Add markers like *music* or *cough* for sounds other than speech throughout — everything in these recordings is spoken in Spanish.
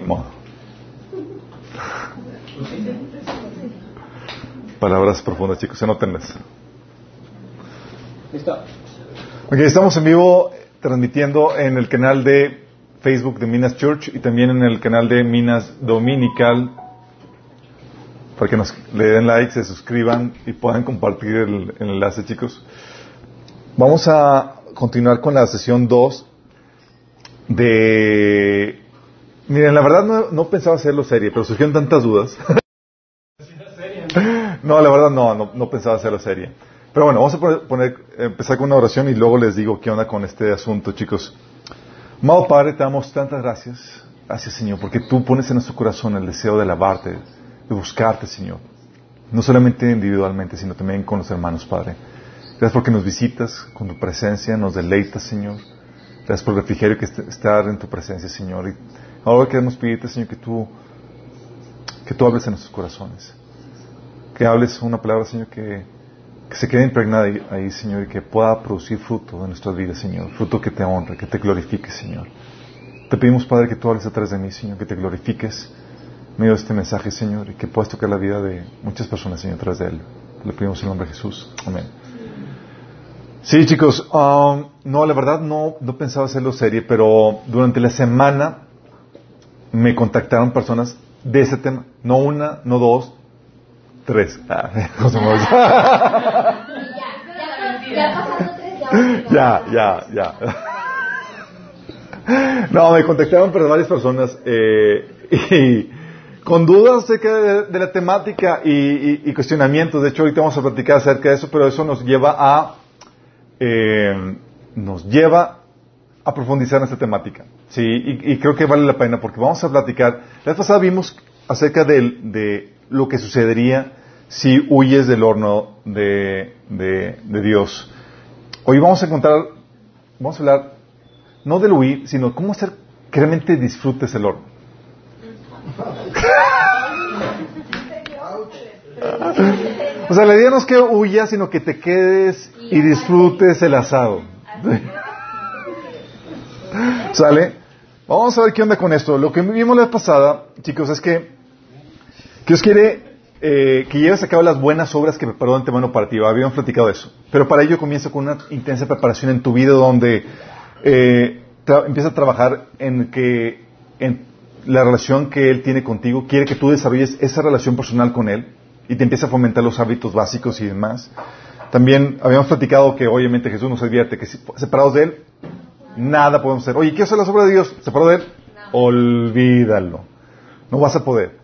Ni modo. Palabras profundas, chicos, anótenlas. Listo. Ok, estamos en vivo transmitiendo en el canal de Facebook de Minas Church y también en el canal de Minas Dominical para que nos le den like, se suscriban y puedan compartir el, el enlace, chicos. Vamos a continuar con la sesión 2 de... Miren, la verdad no, no pensaba hacerlo serie, pero surgieron tantas dudas. no, la verdad no, no, no pensaba hacerlo serie. Pero bueno, vamos a poner, empezar con una oración y luego les digo qué onda con este asunto, chicos. Amado Padre, te damos tantas gracias. Gracias, Señor, porque tú pones en nuestro corazón el deseo de alabarte, de buscarte, Señor. No solamente individualmente, sino también con los hermanos, Padre. Gracias porque nos visitas con tu presencia, nos deleitas, Señor. Gracias por el refrigerio que est- estar en tu presencia, Señor. Y ahora queremos pedirte, Señor, que tú, que tú hables en nuestros corazones. Que hables una palabra, Señor, que, que se quede impregnada ahí, ahí, Señor, y que pueda producir fruto en nuestras vidas, Señor. Fruto que te honre, que te glorifique, Señor. Te pedimos, Padre, que tú hables atrás de mí, Señor, que te glorifiques medio de este mensaje, Señor, y que puedas tocar la vida de muchas personas, Señor, atrás de él. Lo pedimos en el nombre de Jesús. Amén. Sí, chicos, um, no, la verdad no, no pensaba hacerlo serie, pero durante la semana me contactaron personas de ese tema. No una, no dos, tres. Ah, *laughs* José Mauricio. *laughs* Ya ya. ya, ya, ya. No, me contactaron pero varias personas eh, *laughs* y con dudas acerca de, de la temática y, y- y cuestionamientos. De hecho, ahorita vamos a platicar acerca de eso, pero eso nos lleva a eh, nos lleva a profundizar en esta temática. Sí, y, y creo que vale la pena porque vamos a platicar. La vez pasada vimos acerca del- de, lo que sucedería si huyes del horno de, de- de Dios. Hoy vamos a encontrar, vamos a hablar no del huir, sino cómo hacer que realmente disfrutes el horno. *laughs* O sea, la idea no es que huyas, sino que te quedes y disfrutes el asado. *gasps* ¿Sale? Vamos a ver qué onda con esto. Lo que vimos la pasada, chicos, es que Dios quiere eh, que lleves a cabo las buenas obras que preparó de antemano para ti. Habíamos platicado eso. Pero para ello comienza con una intensa preparación en tu vida donde eh, empieza a trabajar en que en la relación que Él tiene contigo. Quiere que tú desarrolles esa relación personal con Él y te empieza a fomentar los hábitos básicos y demás. También habíamos platicado que obviamente Jesús nos advierte que separados de Él, nada podemos hacer. Oye, ¿qué hacer las obras de Dios? ¿Separado de Él? Olvídalo. No vas a poder.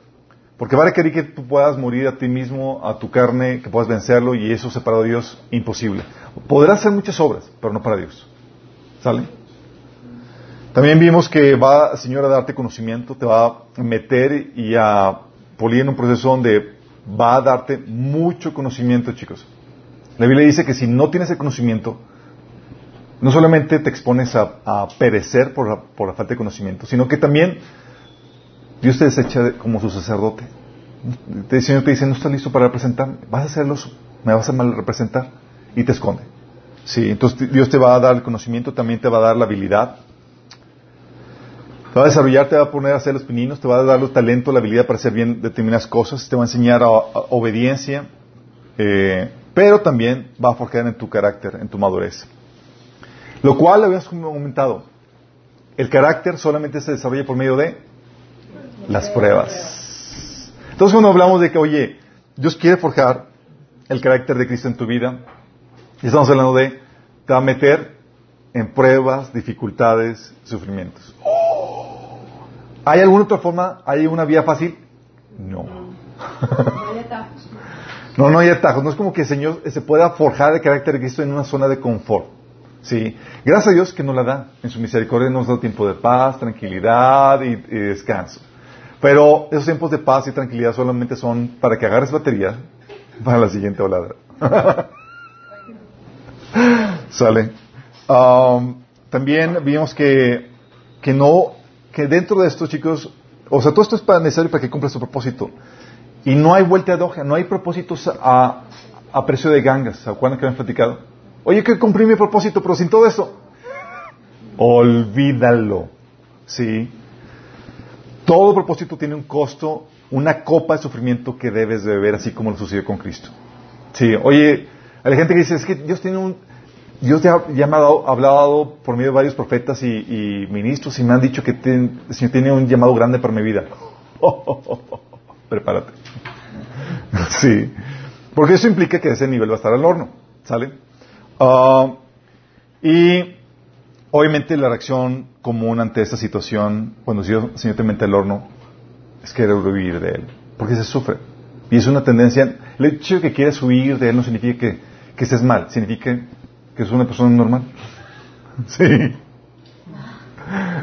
Porque va a requerir que tú puedas morir a ti mismo, a tu carne, que puedas vencerlo, y eso separado de Dios, imposible. Podrás hacer muchas obras, pero no para Dios. ¿Sale? También vimos que va Señor a darte conocimiento, te va a meter y a pulir en un proceso donde va a darte mucho conocimiento, chicos. La Biblia dice que si no tienes el conocimiento, no solamente te expones a, perecer por la, por la falta de conocimiento, sino que también Dios te desecha de- como su sacerdote. El Señor te dice, no estás listo para representarme, vas a hacerlo, me vas a mal representar y te esconde. Sí, entonces Dios te va a dar el conocimiento, también te va a dar la habilidad. Te va a desarrollar, te va a poner a hacer los pininos, te va a dar el talento, la habilidad para hacer bien determinadas cosas, te va a enseñar a- a obediencia, eh, pero también va a forjar en tu carácter, en tu madurez. Lo cual, habíamos comentado, el carácter solamente se desarrolla por medio de las pruebas. Entonces cuando hablamos de que, oye, Dios quiere forjar el carácter de Cristo en tu vida, estamos hablando de, te va a meter en pruebas, dificultades, sufrimientos. ¿Hay alguna otra forma? ¿Hay una vía fácil? No. *laughs* No, no hay atajos. No es como que el Señor se pueda forjar el carácter de Cristo en una zona de confort. Sí. Gracias a Dios que nos la da. En su misericordia nos da tiempo de paz, tranquilidad y, descanso. Pero esos tiempos de paz y tranquilidad solamente son para que agarres batería para la siguiente volada. *laughs* Sale. Um, también vimos que, que no, que dentro de esto, chicos, o sea, todo esto es para necesario para que cumpla su propósito. Y no hay vuelta de hoja, no hay propósitos a, a precio de gangas. ¿Se acuerdan que habían platicado? Oye, que cumplí mi propósito, pero sin todo eso. Olvídalo. Sí. Todo propósito tiene un costo, una copa de sufrimiento que debes de beber, así como lo sucedió con Cristo. Sí, oye, hay gente que dice, es que Dios tiene un, Dios ya, me ha dado- hablado por medio de varios profetas y, ministros y me han dicho que tiene un llamado grande para mi vida. *laughs* Prepárate. *laughs* sí. Porque eso implica que ese nivel va a estar al horno. ¿Sale? Ah, y obviamente la reacción común ante esta situación, cuando el Señor, te mete al horno, es querer huir de Él. Porque se sufre. Y es una tendencia. El hecho de que quieras huir de Él no significa que, que estés mal. Significa que es una persona normal. *laughs* Sí.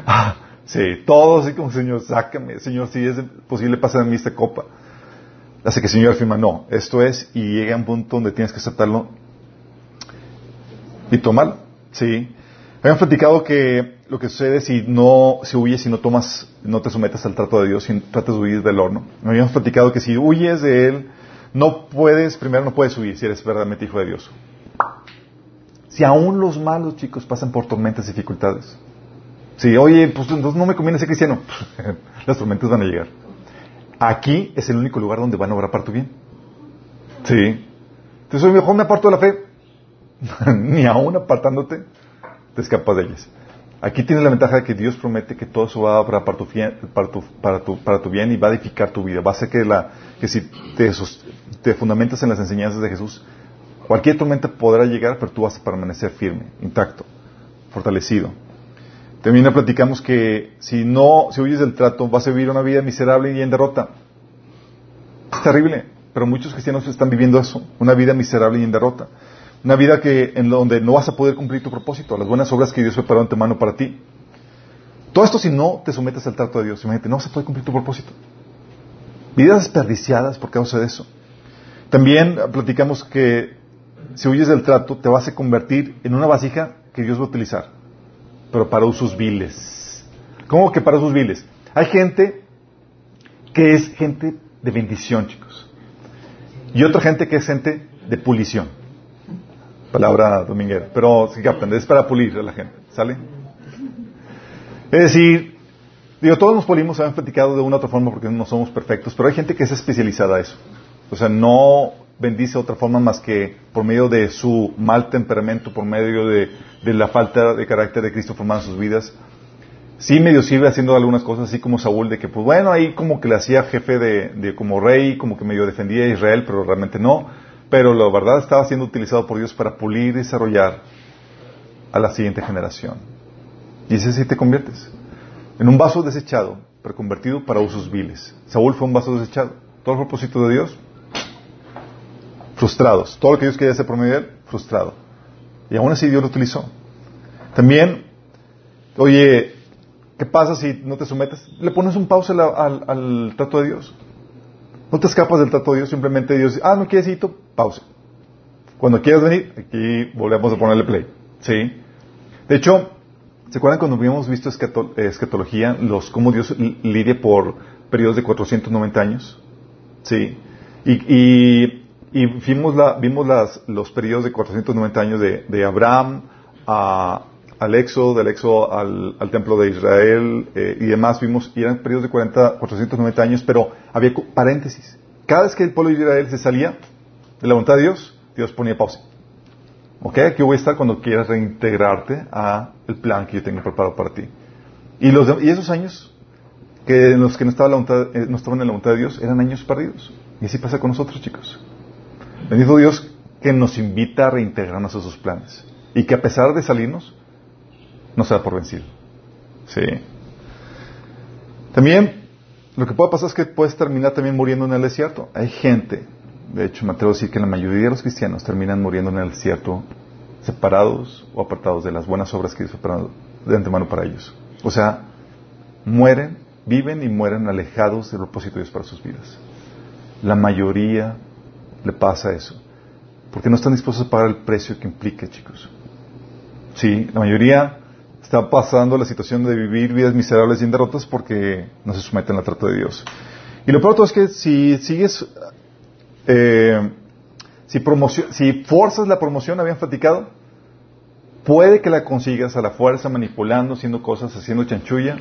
Ah, sí, todo así como, Señor, sácame, Señor, si es posible, pasa de mí esta copa. Hace que el Señor afirma, no, esto es, y llega un punto donde tienes que aceptarlo y tomarlo. Sí. Habían platicado que lo que sucede si no, si huyes y no tomas, no te sometes al trato de Dios, si tratas de huir del horno. Habíamos platicado que si huyes de Él, no puedes, primero no puedes huir si eres verdaderamente hijo de Dios. Si aún los malos chicos pasan por tormentas y dificultades. Si, oye, pues entonces no me conviene ser cristiano. *laughs* Las tormentas van a llegar. Aquí es el único lugar donde van a obrar para tu bien. Sí. Entonces, mejor me aparto de la fe. *laughs* Ni aún apartándote, te escapas de ellas. Aquí tienes la ventaja de que Dios promete que todo eso va para tu, para tu, para tu, para tu bien y va a edificar tu vida. Va a hacer que, la, que si te, te fundamentas en las enseñanzas de Jesús, cualquier tormenta podrá llegar, pero tú vas a permanecer firme, intacto, fortalecido. También platicamos que si no, si huyes del trato, vas a vivir una vida miserable y en derrota. Es terrible, pero muchos cristianos están viviendo eso, una vida miserable y en derrota. Una vida que, en donde no vas a poder cumplir tu propósito, las buenas obras que Dios preparó en tu mano para ti. Todo esto si no te sometes al trato de Dios, imagínate, no vas a poder cumplir tu propósito. Vidas desperdiciadas por causa de eso. También platicamos que si huyes del trato, te vas a convertir en una vasija que Dios va a utilizar, pero para usos viles. ¿Cómo que para usos viles? Hay gente que es gente de bendición, chicos. Y otra gente que es gente de pulición. Palabra dominguera. Pero si es para pulir a la gente. ¿Sale? Es decir, digo, todos nos pulimos, hemos platicado de una u otra forma porque no somos perfectos, pero hay gente que es especializada a eso. O sea, no bendice de otra forma más que por medio de su mal temperamento, por medio de, de la falta de carácter de Cristo formado en sus vidas. Sí medio sirve haciendo algunas cosas, así como Saúl, de que pues bueno, ahí como que le hacía jefe de, de como rey, como que medio defendía a Israel, pero realmente no. Pero la verdad estaba siendo utilizado por Dios para pulir y desarrollar a la siguiente generación. Y ese sí te conviertes. En un vaso desechado, pero convertido para usos viles. Saúl fue un vaso desechado. Todo el propósito de Dios, frustrados. Todo lo que Dios quería hacer por medio de él, frustrado. Y aún así Dios lo utilizó. También, oye, ¿qué pasa si no te sometes? Le pones un pausa al, trato de Dios. No te escapas del trato de Dios, simplemente Dios dice, ah, no quieres ir, pausa. Cuando quieras venir, aquí volvemos a ponerle play. ¿Sí? De hecho, ¿se acuerdan cuando habíamos visto escato- escatología, los, cómo Dios li- lidia por periodos de 490 años? Sí. Y, y, y vimos, la, vimos las, los periodos de 490 años de, de Abraham a, al éxodo, del éxodo al, al templo de Israel eh, y demás. Vimos, y eran periodos de 40, 490 años, pero había paréntesis. Cada vez que el pueblo de Israel se salía de la voluntad de Dios, Dios ponía pausa. ¿Ok? Aquí voy a estar cuando quieras reintegrarte a el plan que yo tengo preparado para ti. Y, los, y esos años que en los que no, estaba la voluntad- eh, no estaban en la voluntad de Dios eran años perdidos. Y así pasa con nosotros, chicos. Bendito Dios que nos invita a reintegrarnos a sus planes. Y que a pesar de salirnos, no se da por vencido. Sí. También, lo que puede pasar es que puedes terminar también muriendo en el desierto. Hay gente, de hecho, me atrevo a decir que la mayoría de los cristianos terminan muriendo en el desierto separados o apartados de las buenas obras que Dios ha preparado de antemano para ellos. O sea, mueren, viven y mueren alejados del propósito de Dios para sus vidas. La mayoría le pasa eso. Porque no están dispuestos a pagar el precio que implica, chicos. Sí, la mayoría está pasando la situación de vivir vidas miserables y en derrotas porque no se someten al trato de Dios. Y lo peor es que si sigues, eh, si, si forzas la promoción, habían platicado, puede que la consigas a la fuerza, manipulando, haciendo cosas, haciendo chanchulla,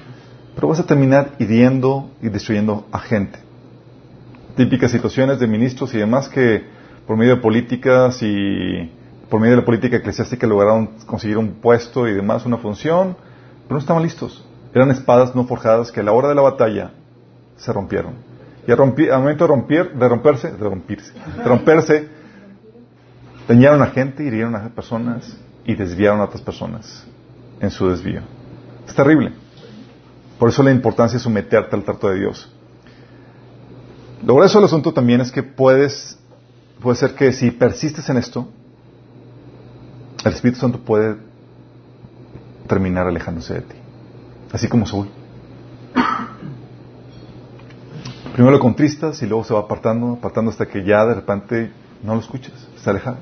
pero vas a terminar hiriendo y destruyendo a gente. Típicas situaciones de ministros y demás que por medio de políticas y por medio de la política eclesiástica lograron conseguir un puesto y demás, una función, pero no estaban listos. Eran espadas no forjadas que a la hora de la batalla se rompieron. Y al, momento de, romper, de romperse, de romperse, de romperse, dañaron a gente, hirieron a personas y desviaron a otras personas en su desvío. Es terrible. Por eso la importancia de someterte al trato de Dios. Lo grueso del asunto también es que puedes, puede ser que si persistes en esto, el Espíritu Santo puede terminar alejándose de ti. Así como Saúl. Primero lo contristas y luego se va apartando, apartando hasta que ya de repente no lo escuchas, está alejado.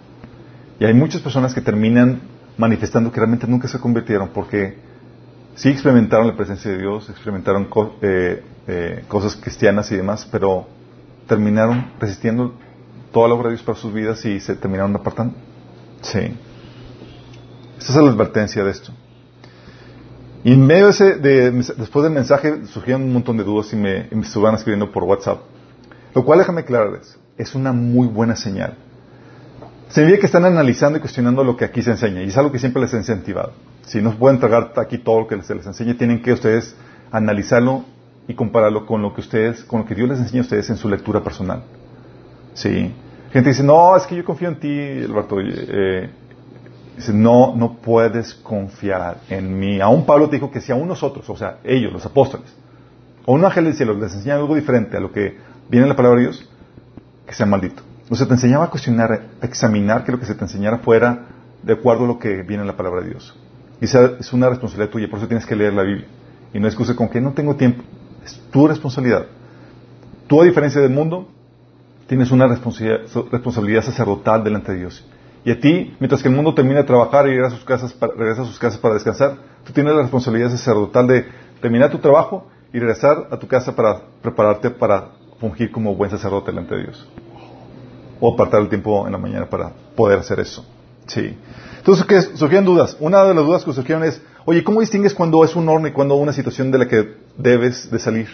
Y hay muchas personas que terminan manifestando que realmente nunca se convirtieron porque sí experimentaron la presencia de Dios, experimentaron eh, eh, cosas cristianas y demás, pero terminaron resistiendo toda la obra de Dios para sus vidas y se terminaron apartando. Sí. Esa es la advertencia de esto. Y en medio de ese, después del mensaje surgieron un montón de dudas y me, me estuvieron escribiendo por WhatsApp. Lo cual, déjame aclararles, es una muy buena señal. Se ve que están analizando y cuestionando lo que aquí se enseña, y es algo que siempre les he incentivado. Si no pueden tragar aquí todo lo que se les enseña, tienen que ustedes analizarlo y compararlo con lo que ustedes, con lo que Dios les enseña a ustedes en su lectura personal. Sí. Gente dice, no, es que yo confío en ti, Alberto. Eh, Dice, no, no puedes confiar en mí. Aún Pablo te dijo que si aún nosotros, o sea, ellos, los apóstoles, o un ángel del cielo les enseña algo diferente a lo que viene en la palabra de Dios, que sea maldito. O sea, te enseñaba a cuestionar, a examinar que lo que se te enseñara fuera de acuerdo a lo que viene en la palabra de Dios. Y esa es una responsabilidad tuya, por eso tienes que leer la Biblia. Y no excuse con que no tengo tiempo. Es tu responsabilidad. Tú, a diferencia del mundo, tienes una responsabilidad sacerdotal delante de Dios. Y a ti, mientras que el mundo termina de trabajar y regresa a sus casas para, regresa a sus casas para descansar, tú tienes la responsabilidad sacerdotal de terminar tu trabajo y regresar a tu casa para prepararte para fungir como buen sacerdote delante de Dios. O apartar el tiempo en la mañana para poder hacer eso. Sí. Entonces, ¿qué surgieron dudas? Una de las dudas que surgieron es, oye, ¿cómo distingues cuando es un horno y cuando una situación de la que debes de salir?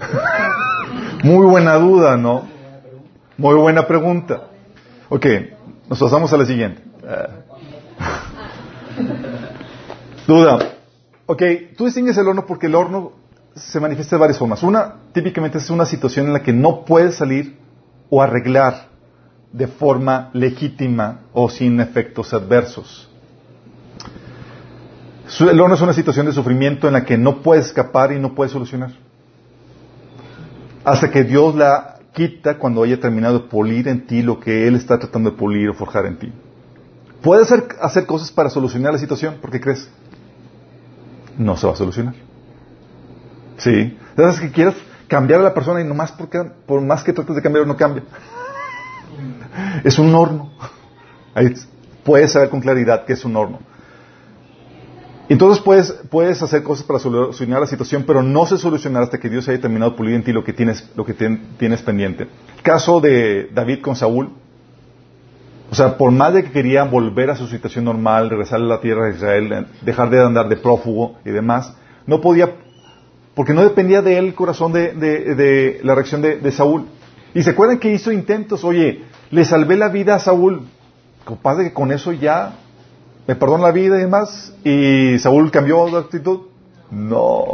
*laughs* Muy buena duda, ¿no? Muy buena pregunta. Ok, nos pasamos a la siguiente. *laughs* Duda. Ok, tú distingues el horno porque el horno se manifiesta de varias formas. Una, típicamente es una situación en la que no puedes salir o arreglar de forma legítima o sin efectos adversos. El horno es una situación de sufrimiento en la que no puedes escapar y no puedes solucionar. Hasta que Dios la quita cuando haya terminado de pulir en ti lo que Él está tratando de pulir o forjar en ti. Puedes hacer, hacer cosas para solucionar la situación, ¿por qué crees? No se va a solucionar. Sí. Es que quieres cambiar a la persona y nomás porque, por más que trates de cambiar no cambia. Es un horno. Ahí puedes saber con claridad que es un horno. Entonces puedes, puedes hacer cosas para solucionar la situación, pero no se solucionará hasta que Dios haya terminado de pulir en ti lo que tienes, lo que tienes pendiente. Caso de David con Saúl. O sea, por más de que quería volver a su situación normal, regresar a la tierra de Israel, dejar de andar de prófugo y demás, no podía, porque no dependía de él el corazón de, de la reacción de, Saúl. Y se acuerdan que hizo intentos, oye, le salvé la vida a Saúl, capaz de que con eso ya me perdonó la vida y demás, y Saúl cambió de actitud. No.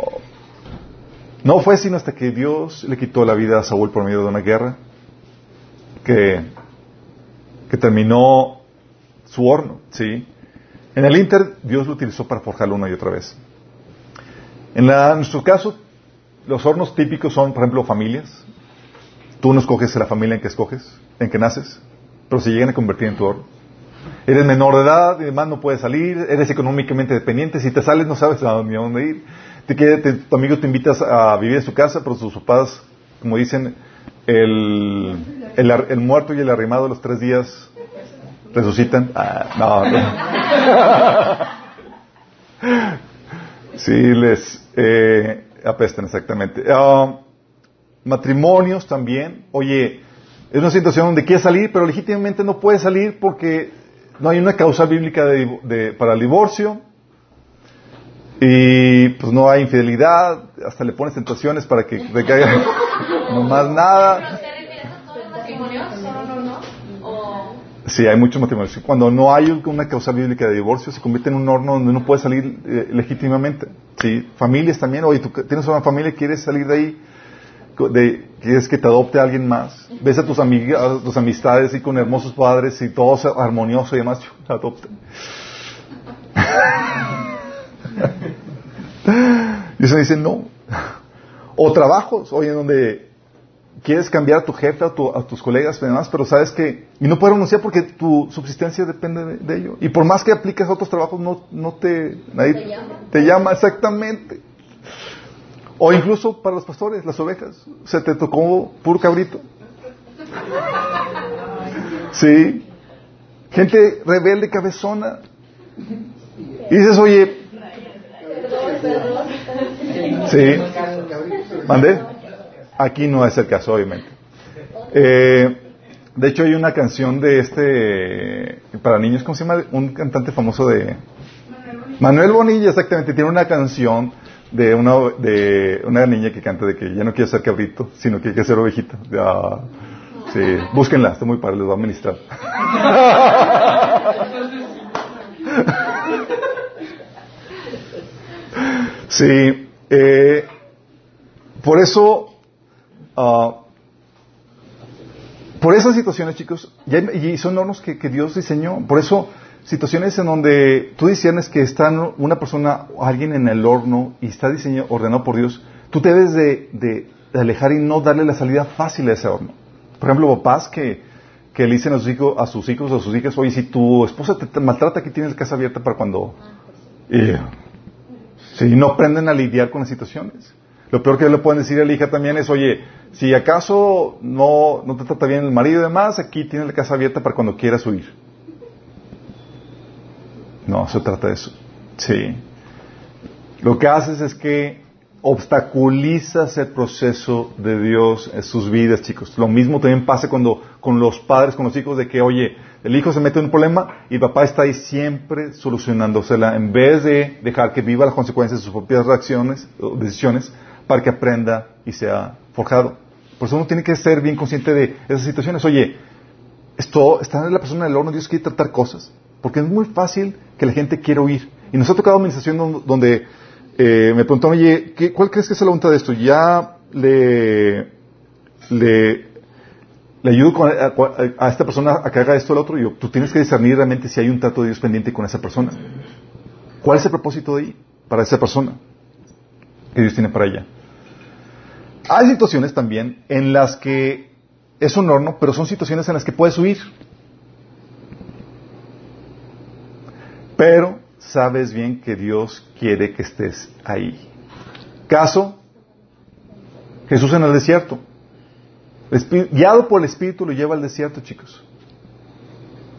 No fue sino hasta que Dios le quitó la vida a Saúl por medio de una guerra que, que terminó su horno, ¿sí? En el Inter, Dios lo utilizó para forjarlo una y otra vez. En, la, en nuestro caso, los hornos típicos son, por ejemplo, familias. Tú no escoges la familia en que escoges, en que naces, pero se llegan a convertir en tu horno. Eres menor de edad y demás, no puedes salir, eres económicamente dependiente, si te sales no sabes a dónde ir. Te, te, tu amigo te invitas a vivir en su casa, pero sus papás, como dicen, el, el, muerto y el arrimado los tres días resucitan. Ah, no. *laughs* sí, les eh, apestan exactamente. Ah, matrimonios también. Oye, es una situación donde quieres salir, pero legítimamente no puedes salir porque no hay una causa bíblica para el divorcio. Y pues no hay infidelidad, hasta le pones tentaciones para que te caiga *laughs* no más nada. ¿Se refieren a todos los matrimonios? ¿Solo no, no? ¿O Sí, hay muchos matrimonios. Cuando no hay una causa bíblica de divorcio, se convierte en un horno donde no puede salir eh, legítimamente. Sí, familias también. Oye, tú tienes una familia, quieres salir de ahí, de, quieres que te adopte alguien más. Ves a tus amigas, a tus amistades y con hermosos padres y todo armonioso y demás, te adopten. *laughs* y eso dice no. O trabajos, oye, donde quieres cambiar a tu jefe, a, tu- a tus colegas y demás, pero sabes que, y no puedes renunciar porque tu subsistencia depende de, de ello. Y por más que apliques a otros trabajos, no, no te, nadie Te llama. te llama exactamente. O incluso para los pastores, las ovejas, se te tocó puro cabrito. Sí. Gente rebelde, cabezona. Y dices, oye, sí. ¿Mandé? Aquí no es el caso, obviamente. Eh, de hecho, hay una canción de este, para niños, ¿cómo se llama? Un cantante famoso de... Manuel Bonilla, exactamente. Tiene una canción de una, de una niña que canta de que ya no quiere ser cabrito, sino que quiere ser ovejita. Ah, sí, búsquenla, está muy padre, les va a administrar. *laughs* Sí, eh, por eso, ah, por esas situaciones, chicos, y son normas que, que Dios diseñó. Por eso, situaciones en donde tú discernes que está una persona o alguien en el horno y está diseñado, ordenado por Dios, tú te debes de, de- de alejar y no darle la salida fácil a ese horno. Por ejemplo, papás que, que le dicen a sus hijos, a sus hijos o a sus hijas, oye, si tu esposa te, te maltrata, aquí tienes la casa abierta para cuando... Y, si no aprenden a lidiar con las situaciones. Lo peor que le pueden decir a la hija también es, oye, si acaso no, no te trata bien el marido y demás, aquí tienes la casa abierta para cuando quieras huir. No, se trata de eso. Sí. Lo que haces es que obstaculizas el proceso de Dios en sus vidas, chicos. Lo mismo también pasa cuando con los padres, con los hijos, de que, oye, el hijo se mete en un problema y papá está ahí siempre solucionándosela en vez de dejar que viva las consecuencias de sus propias reacciones o decisiones para que aprenda y sea forjado. Por eso uno tiene que ser bien consciente de esas situaciones. Oye, esto está en la persona del horno, Dios quiere tratar cosas. Porque es muy fácil que la gente quiera oír. Y nos ha tocado administración don- donde eh, me preguntaron, oye, ¿qué- ¿cuál crees que es la voluntad de esto? Ya le, le, ayudo a esta persona a que haga esto o lo otro. Y yo, tú tienes que discernir realmente si hay un trato de Dios pendiente con esa persona. ¿Cuál es el propósito de ahí para esa persona que Dios tiene para ella? Hay situaciones también en las que es un horno, pero son situaciones en las que puedes huir. Pero sabes bien que Dios quiere que estés ahí. Caso, Jesús en el desierto. Guiado por el Espíritu lo lleva al desierto, chicos.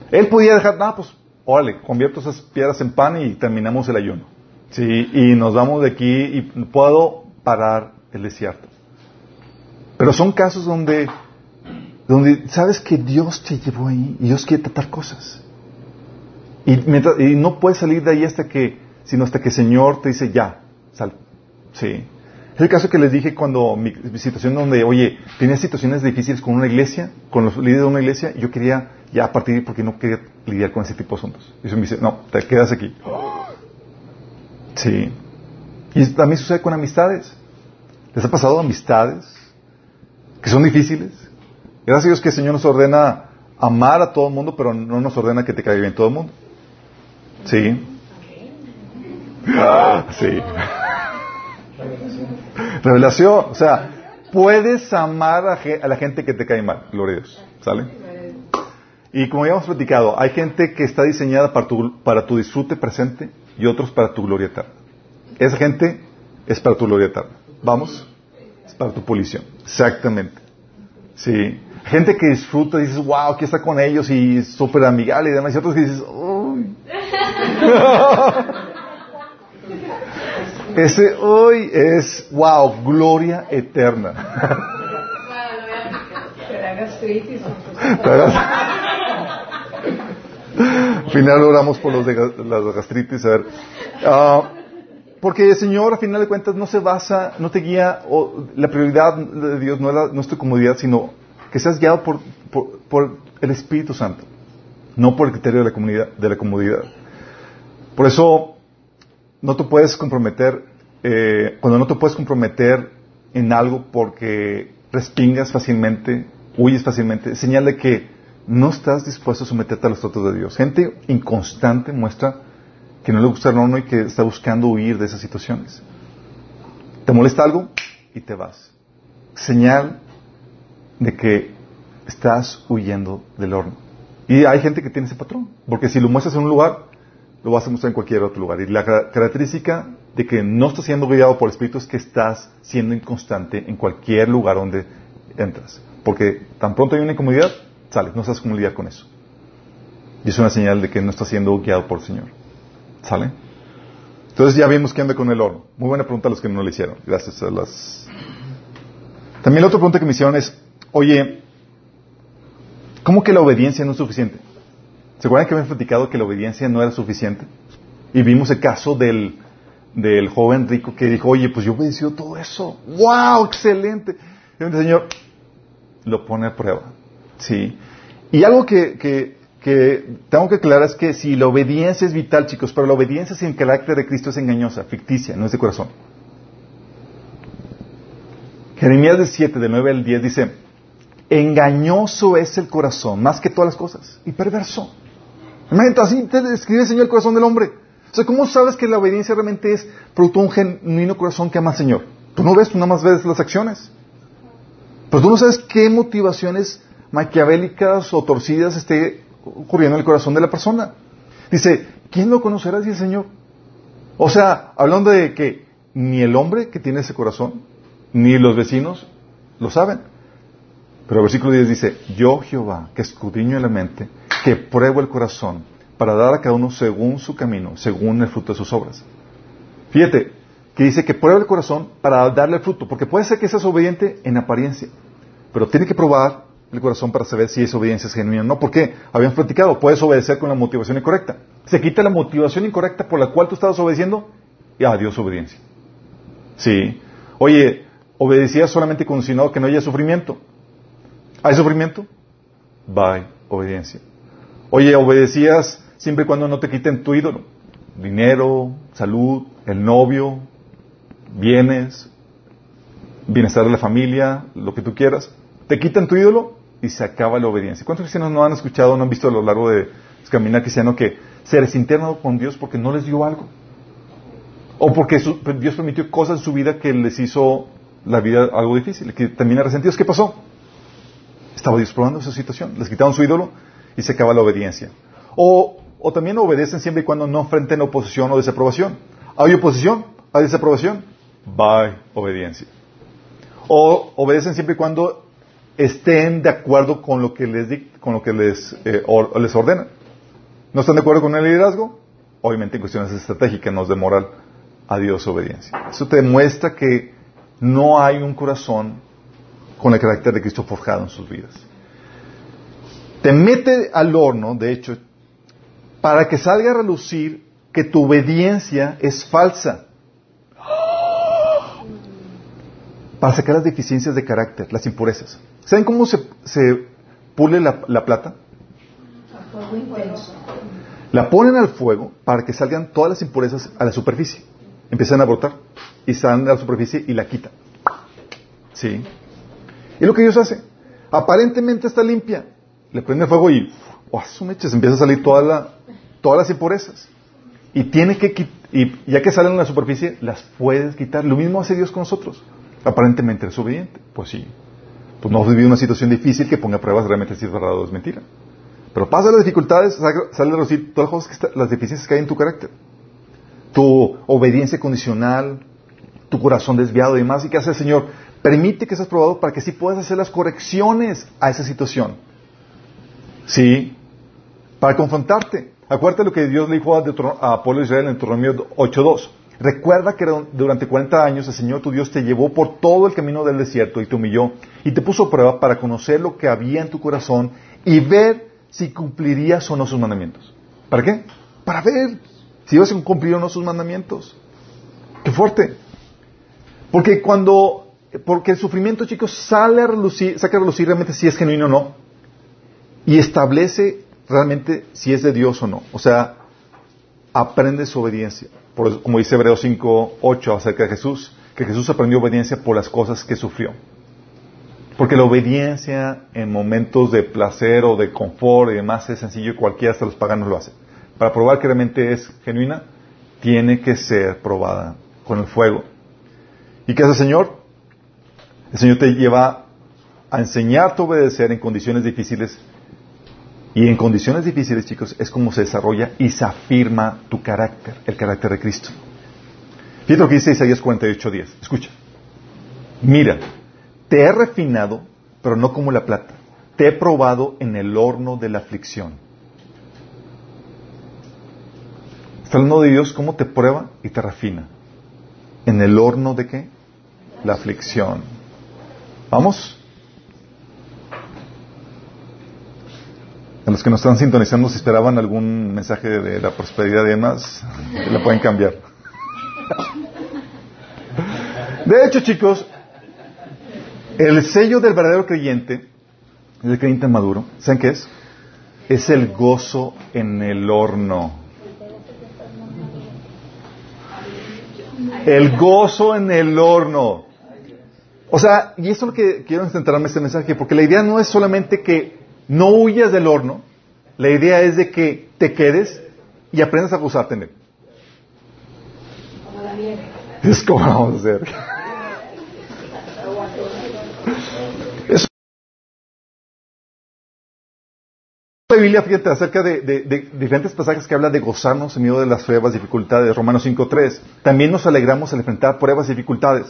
Él podía dejar, nada, pues, órale, convierto esas piedras en pan y terminamos el ayuno. Sí, y nos vamos de aquí y puedo parar el desierto. Pero son casos donde, donde sabes que Dios te llevó ahí y Dios quiere tratar cosas. Y, mientras- y no puedes salir de ahí hasta que, sino hasta que el Señor te dice ya, sal. Sí. Es el caso que les dije cuando mi, situación donde, oye, tenía situaciones difíciles con una iglesia, con los líderes de una iglesia, y yo quería ya partir porque no quería lidiar con ese tipo de asuntos. Y eso me dice, no, te quedas aquí. Sí. Y también sucede con amistades. ¿Les ha pasado amistades que son difíciles? Gracias a Dios que el Señor nos ordena amar a todo el mundo, pero no nos ordena que te caiga bien todo el mundo. Sí. Ah, sí. Revelación. O sea, puedes amar a, la gente que te cae mal. Gloria a Dios. ¿Sale? Y como ya hemos platicado, hay gente que está diseñada para tu, para tu disfrute presente y otros para tu gloria eterna. Esa gente es para tu gloria eterna. ¿Vamos? Es para tu pulisión. Exactamente. Sí. Gente que disfruta y dices, wow, que está con ellos y súper amigable y demás. Y otros que dices, uy. *laughs* Ese hoy es, wow, gloria eterna. Será gastritis. Al final oramos por los de las gastritis. A ver. Ah, porque el Señor, a final de cuentas, no se basa, no te guía, o la prioridad de Dios no es, la, no es tu comodidad, sino que seas guiado por, por, por el Espíritu Santo, no por el criterio de la, comunidad, de la comodidad. Por eso, no te puedes comprometer, eh, cuando no te puedes comprometer en algo porque respingas fácilmente, huyes fácilmente, señal de que no estás dispuesto a someterte a los tratos de Dios. Gente inconstante muestra que no le gusta el horno y que está buscando huir de esas situaciones. Te molesta algo y te vas. Señal de que estás huyendo del horno. Y hay gente que tiene ese patrón, porque si lo muestras en un lugar, lo vas a mostrar en cualquier otro lugar. Y la característica de que no estás siendo guiado por el Espíritu es que estás siendo inconstante en cualquier lugar donde entras. Porque tan pronto hay una incomodidad, sales, no sabes cómo lidiar con eso. Y es una señal de que no estás siendo guiado por el Señor. ¿Sale? Entonces ya vimos que anda con el horno. Muy buena pregunta a los que no le hicieron. Gracias a las... También la otra pregunta que me hicieron es, oye, ¿cómo que la obediencia no es suficiente? ¿Se acuerdan que han platicado que la obediencia no era suficiente? Y vimos el caso del, del joven rico que dijo, oye, pues yo obedeció todo eso. ¡Wow! ¡Excelente! El Señor lo pone a prueba. Sí. Y algo que, que, que tengo que aclarar es que si la obediencia es vital, chicos, pero la obediencia sin carácter de Cristo es engañosa, ficticia, no es de corazón. Jeremías 7, del 9 al 10 dice, engañoso es el corazón, más que todas las cosas, y perverso. Imagínate, así te describe el Señor el corazón del hombre. O sea, ¿cómo sabes que la obediencia realmente es producto de un genuino corazón que ama al Señor? Tú no ves, tú nada más ves las acciones. Pero tú no sabes qué motivaciones maquiavélicas o torcidas esté ocurriendo en el corazón de la persona. Dice, ¿quién lo conocerá? Dice el Señor. O sea, hablando de que ni el hombre que tiene ese corazón, ni los vecinos lo saben. Pero el versículo 10 dice, yo Jehová, que escudriño la mente, que pruebo el corazón, para dar a cada uno según su camino, según el fruto de sus obras. Fíjate, que dice que prueba el corazón para darle el fruto, porque puede ser que seas obediente en apariencia, pero tiene que probar el corazón para saber si esa obediencia es genuina o no. porque Habíamos platicado, puedes obedecer con la motivación incorrecta. Se quita la motivación incorrecta por la cual tú estabas obedeciendo y adiós obediencia. Sí. Oye, obedecías solamente condicionado que no haya sufrimiento. ¿Hay sufrimiento? Bye, obediencia. Oye, obedecías siempre y cuando no te quiten tu ídolo. Dinero, salud, el novio, bienes, bienestar de la familia, lo que tú quieras. Te quitan tu ídolo, y se acaba la obediencia. ¿Cuántos cristianos no han escuchado, no han visto a lo largo de caminar cristiano que se desinternan con Dios porque no les dio algo? O porque Dios permitió cosas en su vida que les hizo la vida algo difícil, que termina resentidos. ¿Qué pasó? Estaba Dios probando esa situación. Les quitaron su ídolo y se acaba la obediencia. O, o también obedecen siempre y cuando no enfrenten oposición o desaprobación. ¿Hay oposición? ¿Hay desaprobación? Bye, obediencia. O obedecen siempre y cuando estén de acuerdo con lo que les, con lo que les, eh, les ordena. ¿No están de acuerdo con el liderazgo? Obviamente en cuestiones estratégicas, no es de moral. Adiós obediencia. Eso te demuestra que no hay un corazón con el carácter de Cristo forjado en sus vidas. Te mete al horno, de hecho, para que salga a relucir que tu obediencia es falsa. Para sacar las deficiencias de carácter, las impurezas. ¿Saben cómo se, pule la, plata? La ponen al fuego para que salgan todas las impurezas a la superficie. Empiezan a brotar y salen a la superficie y la quitan. ¿Sí? Y lo que Dios hace, aparentemente está limpia. Le prende fuego y ¡oh, se empieza a salir todas las impurezas. Y tiene que y ya que salen a la superficie, las puedes quitar. Lo mismo hace Dios con nosotros. Aparentemente es obediente. Pues sí, pues no has vivido una situación difícil que ponga pruebas realmente si es verdad o es mentira. Pero pasa las dificultades, sale a decir todas las, cosas que las deficiencias que hay en tu carácter. Tu obediencia condicional, tu corazón desviado y demás. ¿Y qué hace el Señor? Permite que seas probado para que sí puedas hacer las correcciones a esa situación. ¿Sí? Para confrontarte. Acuérdate lo que Dios le dijo a, a Israel en Deuteronomio 8.2. Recuerda que durante 40 años el Señor tu Dios te llevó por todo el camino del desierto y te humilló y te puso a prueba para conocer lo que había en tu corazón y ver si cumplirías o no sus mandamientos. ¿Para qué? Para ver si ibas a cumplir o no sus mandamientos. Qué fuerte. Porque cuando, porque el sufrimiento, chicos, sale a relucir, saca a relucir realmente si es genuino o no. Y establece realmente si es de Dios o no. O sea, aprende su obediencia. Por, como dice Hebreos 5, 8 acerca de Jesús, que Jesús aprendió obediencia por las cosas que sufrió. Porque la obediencia en momentos de placer o de confort y demás es sencillo y cualquiera, hasta los paganos lo hace. Para probar que realmente es genuina, tiene que ser probada con el fuego. ¿Y qué hace el Señor? El Señor te lleva a enseñarte a obedecer en condiciones difíciles. Y en condiciones difíciles, chicos, es como se desarrolla y se afirma tu carácter, el carácter de Cristo. Fíjate lo que dice Isaías 48.10. Escucha. Mira, te he refinado, pero no como la plata. Te he probado en el horno de la aflicción. Está hablando de Dios, cómo te prueba y te refina. ¿En el horno de qué? La aflicción. ¿Vamos? A los que nos están sintonizando, si esperaban algún mensaje de la prosperidad y demás, la pueden cambiar. De hecho, chicos, el sello del verdadero creyente, el creyente maduro, ¿saben qué es? Es el gozo en el horno. El gozo en el horno. O sea, y eso es lo que quiero centrarme este mensaje, porque la idea no es solamente que no huyas del horno, la idea es de que te quedes y aprendas a gozarte en él. Es como vamos a hacer. Eso. La Biblia, fíjate, acerca de, de, de, diferentes pasajes que hablan de gozarnos en medio de las pruebas, dificultades. Romanos 5.3. También nos alegramos al enfrentar pruebas y dificultades.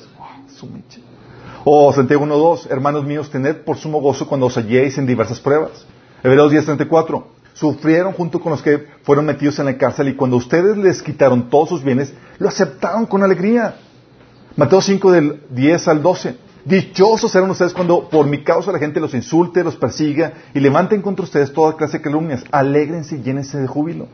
O Santiago 1.2. Hermanos míos, tened por sumo gozo cuando os halléis en diversas pruebas. Hebreos 10.34. Sufrieron junto con los que fueron metidos en la cárcel y cuando ustedes les quitaron todos sus bienes, lo aceptaron con alegría. Mateo 5 del 10 al 12. Dichosos serán ustedes cuando por mi causa la gente los insulte, los persiga y levanten contra ustedes toda clase de calumnias. Alégrense y llénense de júbilo.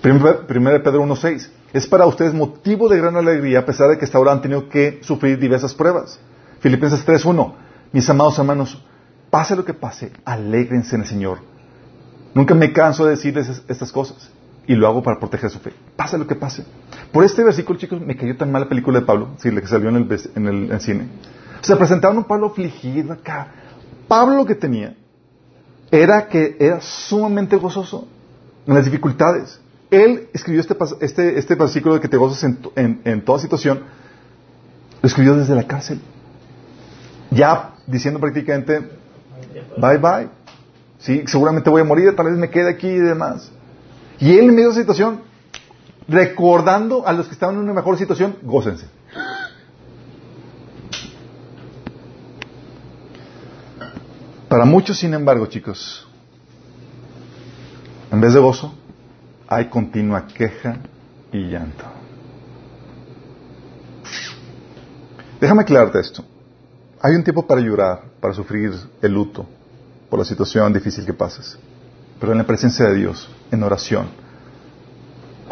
Primero Pedro 1.6. Es para ustedes motivo de gran alegría a pesar de que hasta ahora han tenido que sufrir diversas pruebas. Filipenses 3.1. Mis amados hermanos, pase lo que pase, alégrense en el Señor. Nunca me canso de decirles estas cosas y lo hago para proteger su fe. Pase lo que pase. Por este versículo, chicos, me cayó tan mal la película de Pablo, sí, la que salió en el, en el en cine. O sea, presentaron un Pablo afligido acá. Pablo lo que tenía era que era sumamente gozoso en las dificultades. Él escribió este, este, este versículo de que te gozas en, en, en toda situación, lo escribió desde la cárcel. Ya diciendo prácticamente, bye bye. Sí, seguramente voy a morir, tal vez me quede aquí y demás. Y él en medio de esa situación, recordando a los que estaban en una mejor situación, gócense. Para muchos, sin embargo, chicos, en vez de gozo, hay continua queja y llanto. Déjame aclararte esto. Hay un tiempo para llorar, para sufrir el luto por la situación difícil que pases, pero en la presencia de Dios, en oración.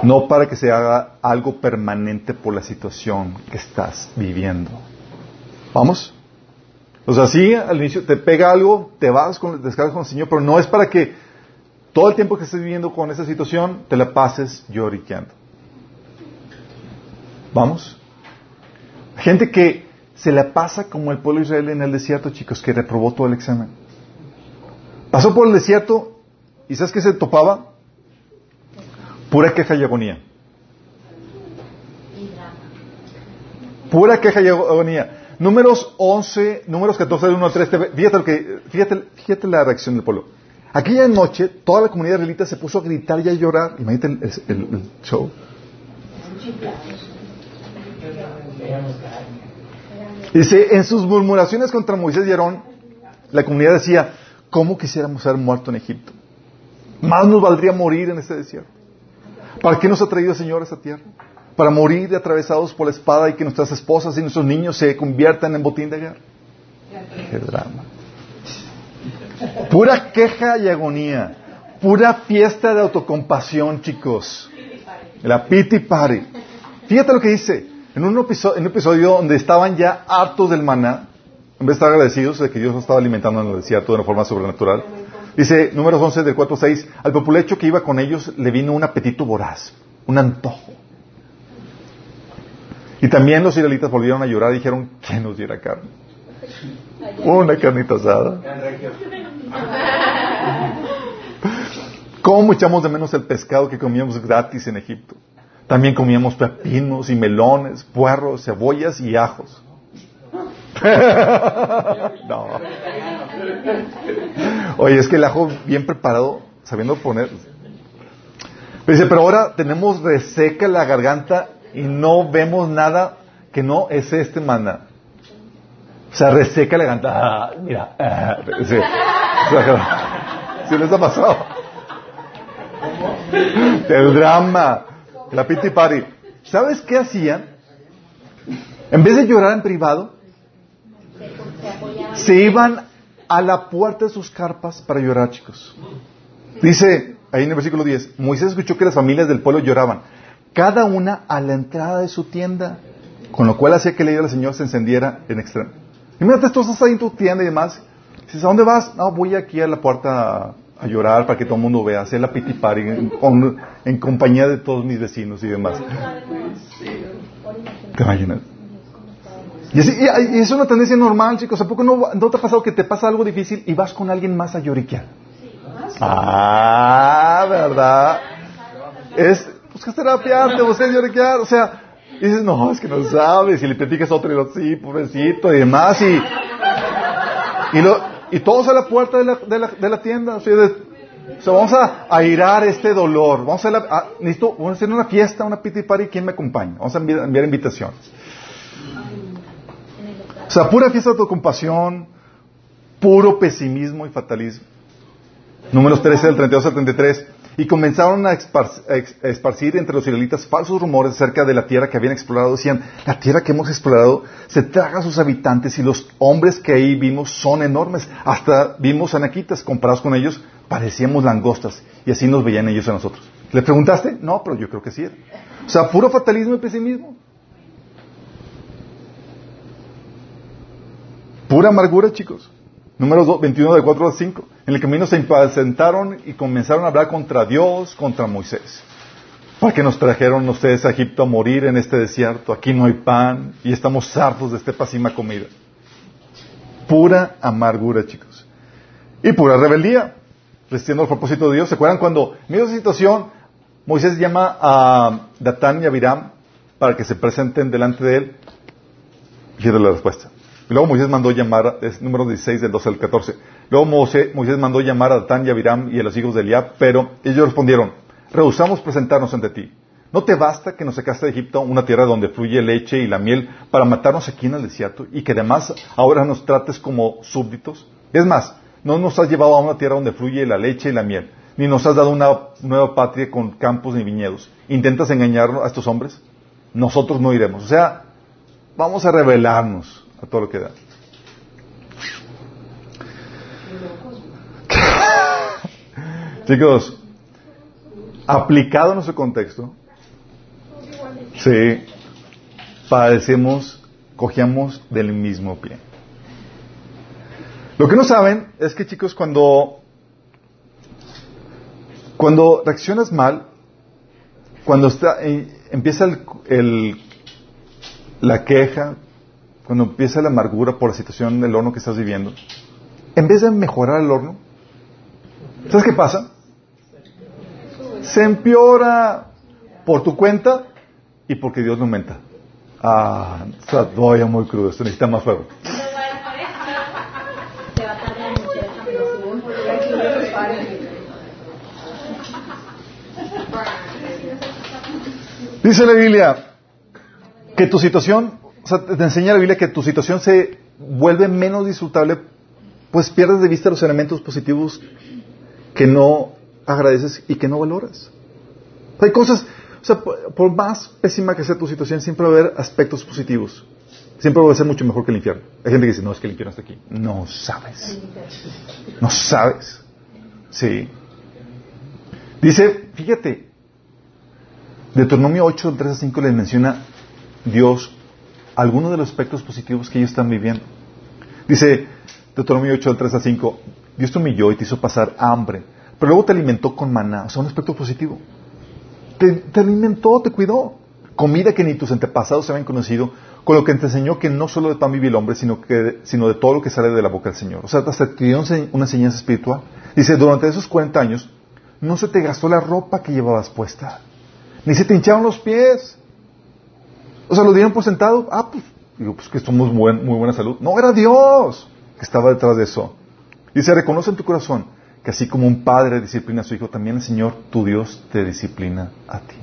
No para que se haga algo permanente por la situación que estás viviendo. ¿Vamos? O sea, sí, al inicio te pega algo, te vas, con, te descargas con el Señor, pero no es para que todo el tiempo que estés viviendo con esa situación te la pases lloriqueando. ¿Vamos? Gente que se la pasa como el pueblo de Israel en el desierto, chicos, que reprobó todo el examen. Pasó por el desierto y ¿sabes qué se topaba? Pura queja y agonía. Pura queja y agonía. Números 11, números 14, 1 al 3, fíjate, lo que, fíjate, fíjate la reacción del pueblo. Aquella noche, toda la comunidad israelita se puso a gritar y a llorar. Imagínate el, el, el show. Dice, en sus murmuraciones contra Moisés y Aarón, la comunidad decía, ¿cómo quisiéramos haber muerto en Egipto? Más nos valdría morir en este desierto. ¿Para qué nos ha traído el Señor a esta tierra? Para morir atravesados por la espada y que nuestras esposas y nuestros niños se conviertan en botín de guerra. Qué drama. Pura queja y agonía. Pura fiesta de autocompasión, chicos. La pity party. Fíjate lo que dice. En un, episodio, en un episodio donde estaban ya hartos del maná, en vez de estar agradecidos de que Dios los estaba alimentando en el desierto de una forma sobrenatural. Dice, números 11 del 4 6, al populecho que iba con ellos le vino un apetito voraz, un antojo. Y también los israelitas volvieron a llorar y dijeron, ¿quién nos diera carne? Una carnita asada. *laughs* ¿Cómo echamos de menos el pescado que comíamos gratis en Egipto? También comíamos pepinos y melones, puerros, cebollas y ajos. *laughs* no. Oye, es que el ajo bien preparado, sabiendo poner. dice, pero ahora tenemos reseca la garganta y no vemos nada que no es este maná. O sea, reseca la garganta. Ah, mira. Ah, sí. *laughs* ¿Sí les ha pasado? El drama. La piti party. ¿Sabes qué hacían? En vez de llorar en privado, se iban a la puerta de sus carpas para llorar, chicos. Dice ahí en el versículo 10, Moisés escuchó que las familias del pueblo lloraban, cada una a la entrada de su tienda, con lo cual hacía que la ira del Señor se encendiera en extremo. Imagínate, tú estás ahí en tu tienda y demás. Dices, ¿a dónde vas? No, voy aquí a la puerta a, llorar para que todo el mundo vea, hacer la piti party en, en, compañía de todos mis vecinos y demás. ¿Te imaginas? Y, es una tendencia normal, chicos. ¿A poco no, no, te ha pasado que te pasa algo difícil y vas con alguien más a lloriquear? Ah, ¿verdad? Es, buscas terapia, te buscas lloriquear. O sea, dices, no, es que no sabes. Y le platicas a otro y lo, sí, pobrecito y demás. Y, y, y todos a la puerta de la, de la, la tienda. O sea, vamos a airar este dolor. Vamos a, a, necesito, vamos a hacer una fiesta, una piti party. ¿Quién me acompaña? Vamos a enviar, enviar invitaciones. O sea, pura fiesta de compasión, puro pesimismo y fatalismo. Números 13 del 32 al 33. Y comenzaron a esparcir entre los israelitas falsos rumores acerca de la tierra que habían explorado. Decían, la tierra que hemos explorado se traga a sus habitantes y los hombres que ahí vimos son enormes. Hasta vimos anaquitas, comparados con ellos, parecíamos langostas. Y así nos veían ellos a nosotros. ¿Le preguntaste? No, pero yo creo que sí era. O sea, puro fatalismo y pesimismo. Pura amargura, chicos. Número 21 de 4 a 5. En el camino se impacientaron y comenzaron a hablar contra Dios, contra Moisés. ¿Para qué nos trajeron ustedes a Egipto a morir en este desierto? Aquí no hay pan y estamos hartos de esta pésima comida. Pura amargura, chicos. Y pura rebeldía. Resistiendo el propósito de Dios. ¿Se acuerdan cuando, en esa situación, Moisés llama a Datán y a Biram para que se presenten delante de él? Fíjate la respuesta. Luego Moisés mandó llamar, es número 16 del 12 al 14. Luego Moisés, mandó llamar a Datán y a y a los hijos de Eliab, pero ellos respondieron, rehusamos presentarnos ante ti. ¿No te basta que nos sacaste de Egipto, una tierra donde fluye leche y la miel, para matarnos aquí en el desierto y que además ahora nos trates como súbditos? Es más, no nos has llevado a una tierra donde fluye la leche y la miel, ni nos has dado una nueva patria con campos ni viñedos. ¿Intentas engañar a estos hombres? Nosotros no iremos. O sea, vamos a rebelarnos a todo lo que da. Chicos, aplicado a nuestro contexto, sí, padecemos, cogíamos del mismo pie. Lo que no saben es que, chicos, cuando, cuando reaccionas mal, cuando está, eh, empieza el, la queja, cuando empieza la amargura por la situación del horno que estás viviendo, en vez de mejorar el horno, ¿sabes qué pasa? Se empeora por tu cuenta y porque Dios no aumenta. Ah, muy crudo, esto necesita más fuego. Dice la Biblia que tu situación o sea, te enseña la Biblia que tu situación se vuelve menos disfrutable, pues pierdes de vista los elementos positivos que no agradeces y que no valoras. Hay cosas, o sea, por más pésima que sea tu situación, siempre va a haber aspectos positivos. Siempre va a ser mucho mejor que el infierno. Hay gente que dice, no, es que el infierno está aquí. No sabes. No sabes. Sí. Dice, fíjate, Deuteronomio 8, 3 a 5 les menciona Dios algunos de los aspectos positivos que ellos están viviendo. Dice Deuteronomio 8, 3 a 5, Dios te humilló y te hizo pasar hambre, pero luego te alimentó con maná, o sea, un aspecto positivo. Te, alimentó, te cuidó. Comida que ni tus antepasados se habían conocido, con lo que te enseñó que no solo de pan vive el hombre, sino, que, sino de todo lo que sale de la boca del Señor. O sea, hasta te dio una enseñanza espiritual. Dice, durante esos 40 años, no se te gastó la ropa que llevabas puesta, ni se te hincharon los pies. O sea, lo dieron por sentado. Ah, pues, digo, pues que somos muy, muy buena salud. No, era Dios que estaba detrás de eso. Dice, reconoce en tu corazón que así como un padre disciplina a su hijo, también el Señor, tu Dios, te disciplina a ti.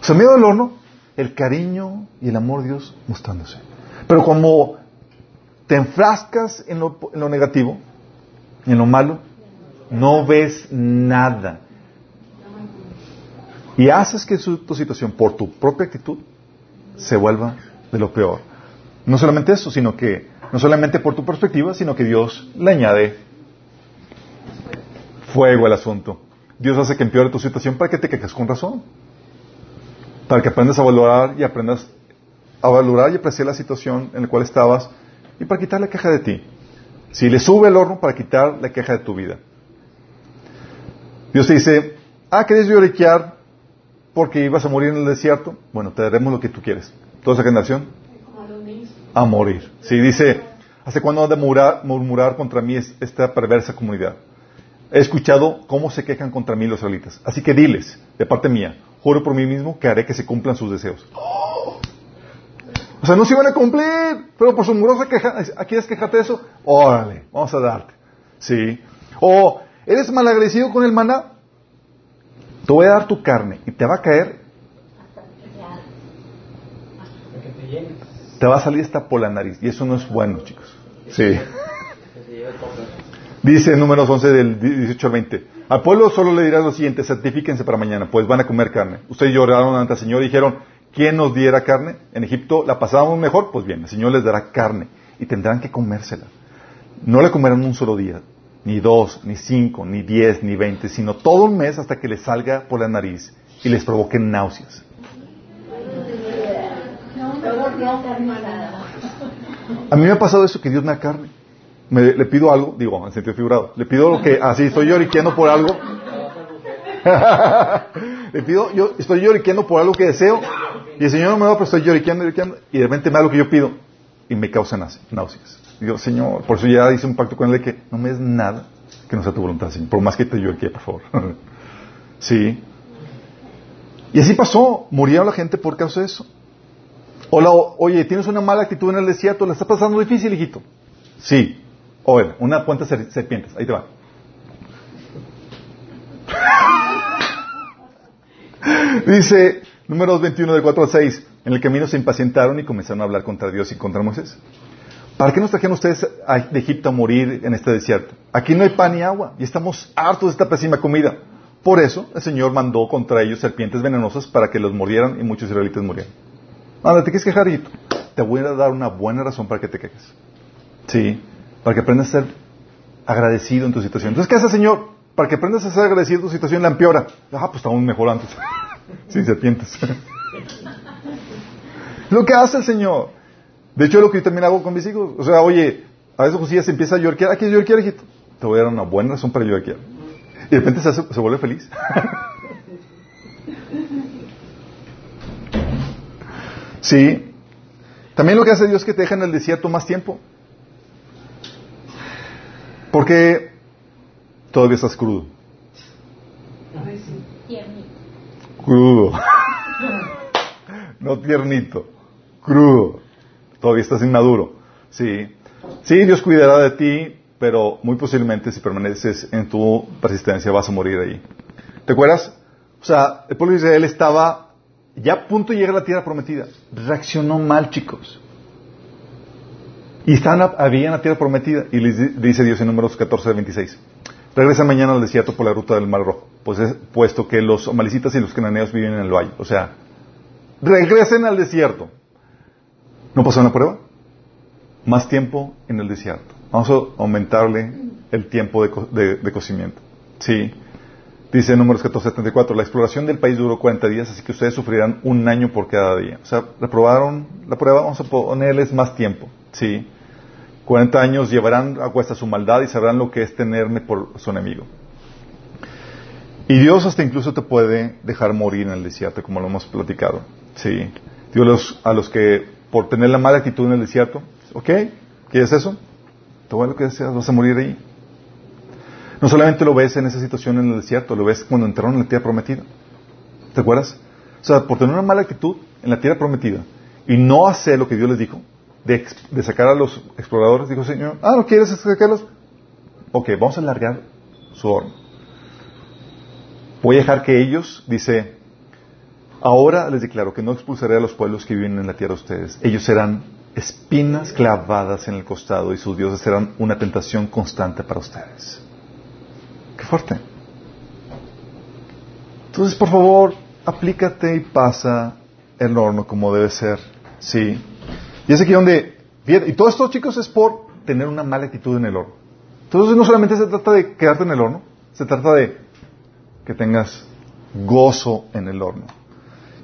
O sea, en medio del horno, el cariño y el amor Dios mostrándose. Pero como te enfrascas en lo, en lo negativo, en lo malo, no ves nada. Y haces que tu situación, por tu propia actitud, se vuelva de lo peor. No solamente eso, sino que, no solamente por tu perspectiva, sino que Dios le añade fuego al asunto. Dios hace que empeore tu situación para que te quejes con razón. Para que aprendas a valorar y aprendas a valorar y apreciar la situación en la cual estabas y para quitar la queja de ti. Si le sube el horno, para quitar la queja de tu vida. Dios te dice, ah, ¿querés lloriquear porque ibas a morir en el desierto? Bueno, te daremos lo que tú quieres. ¿Toda esa generación? A morir. Sí, dice, ¿hace cuándo han de murmurar contra mí esta perversa comunidad? He escuchado cómo se quejan contra mí los israelitas. Así que diles, de parte mía, juro por mí mismo que haré que se cumplan sus deseos. O sea, no se iban a cumplir, pero por su murosa queja, ¿quieres quejarte de eso? Órale, vamos a darte. Sí. O, ¿eres malagradecido con el maná? Te voy a dar tu carne y te va a caer. Te va a salir esta por la nariz. Y eso no es bueno, chicos. Sí. Dice números 11 del 18 al 20. Al pueblo solo le dirás lo siguiente, certifíquense para mañana, pues van a comer carne. Ustedes lloraron ante el Señor y dijeron, ¿quién nos diera carne? En Egipto la pasábamos mejor, pues bien, el Señor les dará carne y tendrán que comérsela. No le comerán un solo día, ni dos, ni cinco, ni diez, ni veinte, sino todo un mes hasta que les salga por la nariz y les provoquen náuseas. A mí me ha pasado eso que Dios me da carne. Me, le pido algo, digo, en sentido figurado, le pido lo que, así estoy lloriqueando por algo. *laughs* le pido, yo estoy lloriqueando por algo que deseo y el Señor no me da, pero estoy lloriqueando, lloriqueando y de repente me da lo que yo pido y me causa náuseas. Digo, Señor, por eso ya hice un pacto con Él de que no me des nada que no sea tu voluntad, Señor, por más que te lloriquee, por favor. *laughs* sí. Y así pasó, murieron la gente por causa de eso. Hola, oye, tienes una mala actitud en el desierto, la está pasando difícil, hijito. Sí. Oye, una cuenta de serpientes, ahí te va. *laughs* Dice, números 21 de 4 a 6, en el camino se impacientaron y comenzaron a hablar contra Dios y contra Moisés. ¿Para qué nos trajeron ustedes de Egipto a morir en este desierto? Aquí no hay pan ni agua y estamos hartos de esta pésima comida. Por eso el Señor mandó contra ellos serpientes venenosas para que los mordieran y muchos israelitas murieran. Anda, ¿te quieres quejar, hijito? Te voy a dar una buena razón para que te quejes. Sí, para que aprendas a ser agradecido en tu situación. Entonces, ¿qué hace Señor? Para que aprendas a ser agradecido en tu situación, la empeora. Ah, pues estamos mejor antes. *laughs* Sin serpientes. *laughs* lo que hace el Señor. De hecho, lo que yo también hago con mis hijos. O sea, oye, a veces José se empieza a llorar. ¿A qué llorar, hijito? Te voy a dar una buena razón para llorar. Y de repente se, hace, se vuelve feliz. *laughs* sí. También lo que hace Dios es que te deja en el desierto más tiempo. Porque todavía estás crudo. Crudo. no tiernito. Crudo. Todavía estás inmaduro. Sí. Sí, Dios cuidará de ti, pero muy posiblemente si permaneces en tu persistencia vas a morir ahí. ¿Te acuerdas? O sea, el pueblo de Israel estaba ya a punto de llegar a la tierra prometida. Reaccionó mal, chicos. Y estaban, habían la tierra prometida. Y les dice Dios en números 14 de 26. Regresa mañana al desierto por la ruta del Mar Rojo, pues es, puesto que los amalicitas y los cananeos viven en el valle. O sea, regresen al desierto. ¿No pasó la prueba? Más tiempo en el desierto. Vamos a aumentarle el tiempo de, de, de cocimiento. Sí. Dice en números 1474, la exploración del país duró 40 días, así que ustedes sufrirán un año por cada día. O sea, reprobaron la prueba, vamos a ponerles más tiempo. Sí. 40 años llevarán a cuesta su maldad y sabrán lo que es tenerme por su enemigo. Y Dios hasta incluso te puede dejar morir en el desierto, como lo hemos platicado. Sí. Dios a los que por tener la mala actitud en el desierto, ¿ok? ¿Quieres eso? Todo lo que deseas, vas a morir ahí. No solamente lo ves en esa situación en el desierto, lo ves cuando entraron en la tierra prometida. ¿Te acuerdas? O sea, por tener una mala actitud en la tierra prometida y no hacer lo que Dios les dijo, de, sacar a los exploradores, dijo Señor, ah, ¿no quieres sacarlos? Ok, vamos a alargar su horno. Voy a dejar que ellos, dice, ahora les declaro que no expulsaré a los pueblos que viven en la tierra de ustedes. Ellos serán espinas clavadas en el costado y sus dioses serán una tentación constante para ustedes. Qué fuerte. Entonces, por favor, aplícate y pasa el horno como debe ser. Sí. Y es aquí donde... Y todo esto, chicos, es por tener una mala actitud en el horno. Entonces, no solamente se trata de quedarte en el horno, se trata de que tengas gozo en el horno.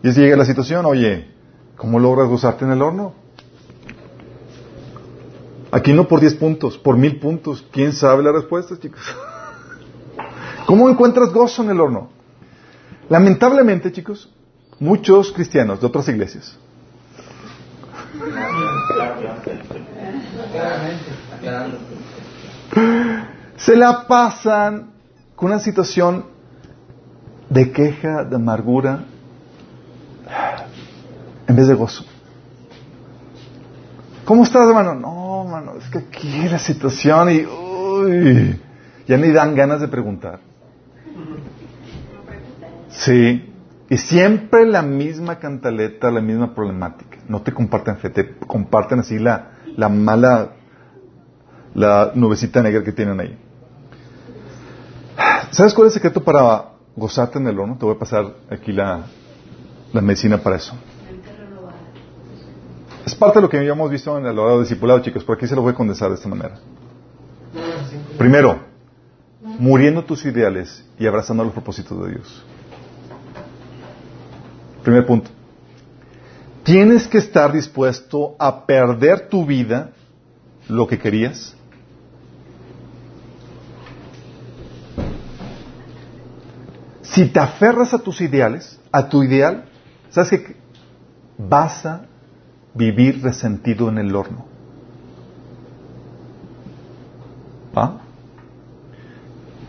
Y es llega la situación, oye, ¿cómo logras gozarte en el horno? Aquí no por 10 puntos, por mil puntos. ¿Quién sabe la respuesta, chicos? *laughs* ¿Cómo encuentras gozo en el horno? Lamentablemente, chicos, muchos cristianos de otras iglesias se la pasan con una situación de queja, de amargura, en vez de gozo. ¿Cómo estás, hermano? No, hermano, es que aquí la situación y uy, ya ni dan ganas de preguntar. Sí. Y siempre la misma cantaleta, la misma problemática. No te comparten fe, te comparten así la, la mala, la nubecita negra que tienen ahí. ¿Sabes cuál es el secreto para gozarte en el horno? Te voy a pasar aquí la, la medicina para eso. Es parte de lo que ya hemos visto en el de discipulado, chicos, por aquí se lo voy a condensar de esta manera. Primero, muriendo tus ideales y abrazando los propósitos de Dios. Primer punto. Tienes que estar dispuesto a perder tu vida, lo que querías. Si te aferras a tus ideales, a tu ideal, ¿sabes que vas a vivir resentido en el horno? ¿Ah?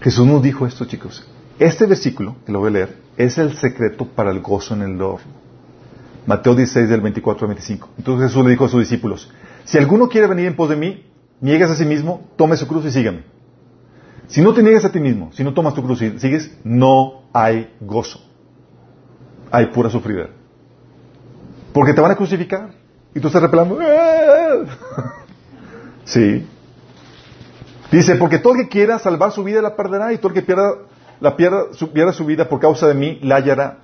Jesús nos dijo esto, chicos. Este versículo, que lo voy a leer, es el secreto para el gozo en el horno. Mateo 16 del 24 al 25. Entonces Jesús le dijo a sus discípulos, si alguno quiere venir en pos de mí, niegues a sí mismo, tome su cruz y sígame. Si no te niegas a ti mismo, si no tomas tu cruz y sigues, no hay gozo. Hay pura sufrida. Porque te van a crucificar. Y tú estás repelando. *laughs* Sí. Dice, porque todo el que quiera salvar su vida la perderá y todo el que pierda la pierda su, su vida por causa de mí, la hallará.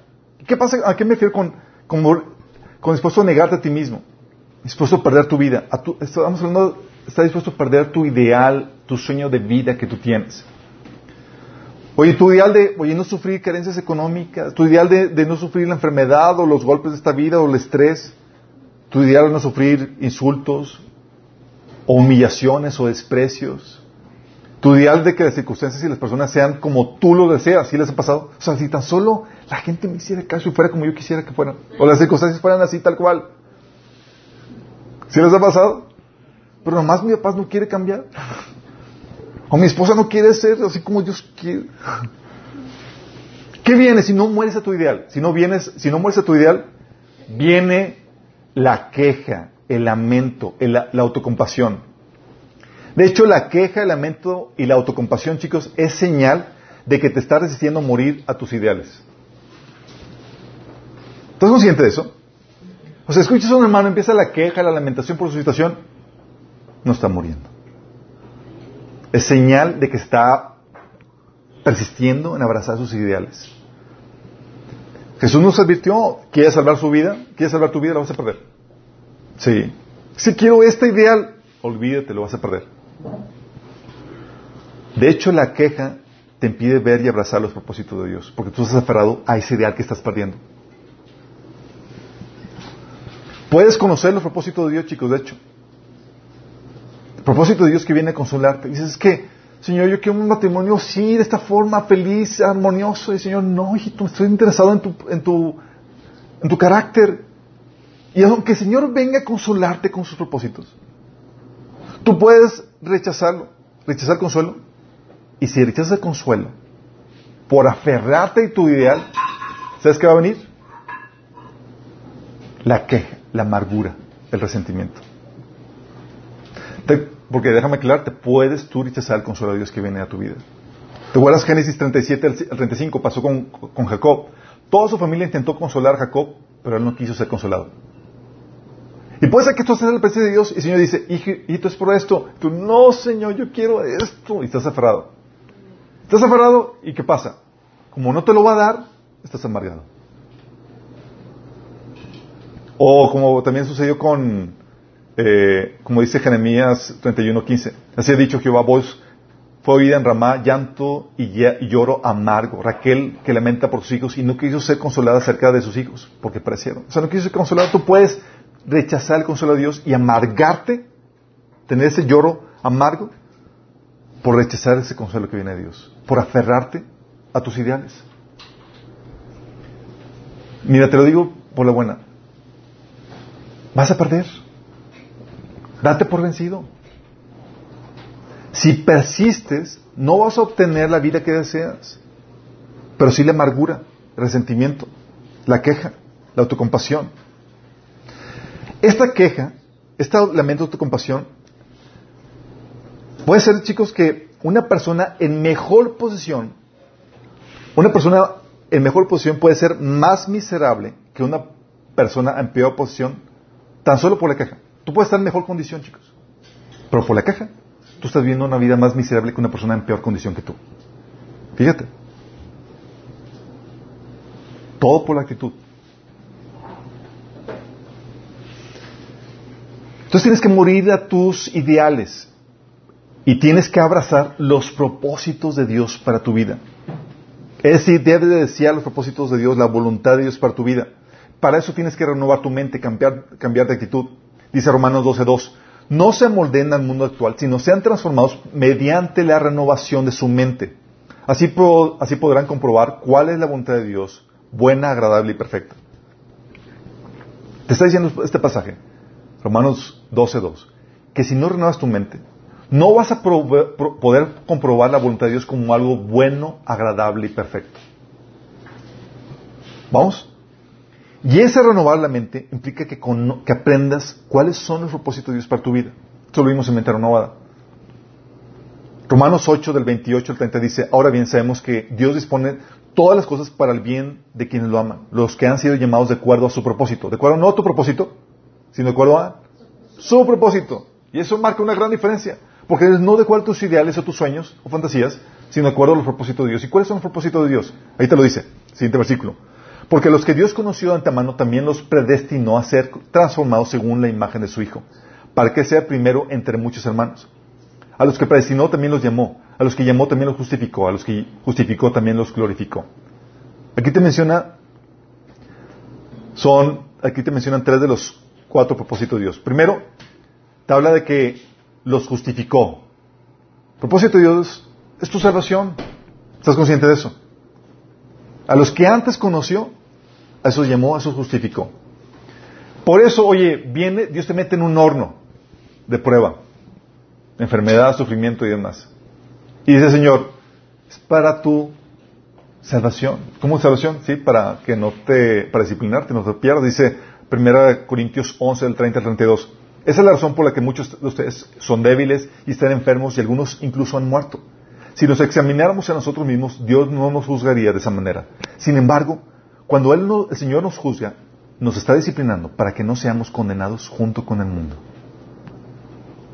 ¿Qué pasa? ¿A qué me refiero con, con, con dispuesto a negarte a ti mismo? Dispuesto a perder tu vida. A tu, estamos hablando, está dispuesto a perder tu ideal, tu sueño de vida que tú tienes. Oye, tu ideal de, oye, no sufrir carencias económicas, tu ideal de, de no sufrir la enfermedad o los golpes de esta vida o el estrés, tu ideal de no sufrir insultos o humillaciones o desprecios, tu ideal de que las circunstancias y las personas sean como tú lo deseas, ¿sí les ha pasado? O sea, si tan solo la gente me hiciera caso y fuera como yo quisiera que fueran, o las circunstancias fueran así tal cual. ¿Sí les ha pasado? Pero nomás mi papá no quiere cambiar. O mi esposa no quiere ser así como Dios quiere. ¿Qué viene si no mueres a tu ideal? Si no vienes, si no mueres a tu ideal, viene la queja, el lamento, la autocompasión. De hecho, la queja, el lamento y la autocompasión, chicos, es señal de que te estás resistiendo a morir a tus ideales. ¿Estás consciente de eso? O sea, escuchas a un hermano, empieza la queja, la lamentación por su situación, no está muriendo. Es señal de que está persistiendo en abrazar sus ideales. Jesús nos advirtió, ¿quieres salvar su vida? ¿Quieres salvar tu vida? La vas a perder. Sí. Si quiero este ideal, olvídate, lo vas a perder. De hecho, la queja te impide ver y abrazar los propósitos de Dios, porque tú estás aferrado a ese ideal que estás perdiendo. Puedes conocer los propósitos de Dios, chicos, de hecho. El propósito de Dios que viene a consolarte. Dices, es que, Señor, yo quiero un matrimonio, sí, de esta forma, feliz, armonioso. Y Señor, no, hijito, estoy interesado en tu, en tu, en tu carácter. Y aunque el Señor venga a consolarte con sus propósitos, tú puedes rechazarlo, rechazar el consuelo. Y si rechazas el consuelo, por aferrarte a tu ideal, ¿sabes qué va a venir? La queja, la amargura, el resentimiento. Porque déjame aclararte, puedes tú rechazar el consuelo de Dios que viene a tu vida. ¿Te acuerdas Génesis 37 al 35? Pasó con, con Jacob. Toda su familia intentó consolar a Jacob, pero él no quiso ser consolado. Y puede ser que tú estés en la presencia de Dios y el Señor dice, "Hijo- hijito, es por esto. Tú, no, Señor, yo quiero esto. Y estás aferrado. Estás aferrado y ¿qué pasa? Como no te lo va a dar, estás amargado. O como también sucedió con, eh, como dice Jeremías 31.15, así ha dicho Jehová, vos fue oída en Ramá llanto y, y lloro amargo. Raquel que lamenta por sus hijos y no quiso ser consolada acerca de sus hijos porque perecieron. O sea, no quiso ser consolada. Tú puedes rechazar el consuelo de Dios y amargarte, tener ese lloro amargo por rechazar ese consuelo que viene de Dios, por aferrarte a tus ideales. Mira, te lo digo por la buena. Vas a perder. Date por vencido. Si persistes, no vas a obtener la vida que deseas, pero sí la amargura, el resentimiento, la queja, la autocompasión. Esta queja, este lamento de autocompasión, puede ser, chicos, que una persona en mejor posición, una persona en mejor posición puede ser más miserable que una persona en peor posición, tan solo por la queja. Tú puedes estar en mejor condición, chicos, pero por la queja, tú estás viviendo una vida más miserable que una persona en peor condición que tú. Fíjate. Todo por la actitud. Entonces tienes que morir a tus ideales y tienes que abrazar los propósitos de Dios para tu vida. Es decir, debes de desear los propósitos de Dios, la voluntad de Dios para tu vida. Para eso tienes que renovar tu mente, cambiar, cambiar de actitud. Dice Romanos 12.2, no se amolden al mundo actual, sino sean transformados mediante la renovación de su mente. Así, así podrán comprobar cuál es la voluntad de Dios, buena, agradable y perfecta. Te está diciendo este pasaje, Romanos 12.2, que si no renuevas tu mente, no vas a poder comprobar la voluntad de Dios como algo bueno, agradable y perfecto. ¿Vamos? Y ese renovar la mente implica que, cono- que aprendas cuáles son los propósitos de Dios para tu vida. Esto lo vimos en mente renovada. Romanos 8 del 28 al 30 dice, ahora bien sabemos que Dios dispone todas las cosas para el bien de quienes lo aman, los que han sido llamados de acuerdo a su propósito. De acuerdo no a tu propósito, sino de acuerdo a su propósito. Y eso marca una gran diferencia, porque es no de acuerdo a tus ideales o tus sueños o fantasías, sino de acuerdo a los propósitos de Dios. ¿Y cuáles son los propósitos de Dios? Ahí te lo dice, siguiente versículo. Porque los que Dios conoció de antemano también los predestinó a ser transformados según la imagen de su Hijo, para que sea primero entre muchos hermanos. A los que predestinó también los llamó, a los que llamó también los justificó, a los que justificó también los glorificó. Aquí te menciona, son, aquí te mencionan tres de los cuatro propósitos de Dios. Primero, te habla de que los justificó. Propósito de Dios es tu salvación. ¿Estás consciente de eso? A los que antes conoció, a esos llamó, a esos justificó. Por eso, oye, viene, Dios te mete en un horno de prueba, enfermedad, sufrimiento y demás. Y dice, Señor, es para tu salvación. ¿Cómo salvación? Sí, para que no te, para disciplinarte, no te pierdas. Dice 1 Corintios 11, del 30 al 32. Esa es la razón por la que muchos de ustedes son débiles y están enfermos y algunos incluso han muerto. Si nos examináramos a nosotros mismos, Dios no nos juzgaría de esa manera. Sin embargo, cuando Él no- el Señor nos juzga, nos está disciplinando para que no seamos condenados junto con el mundo.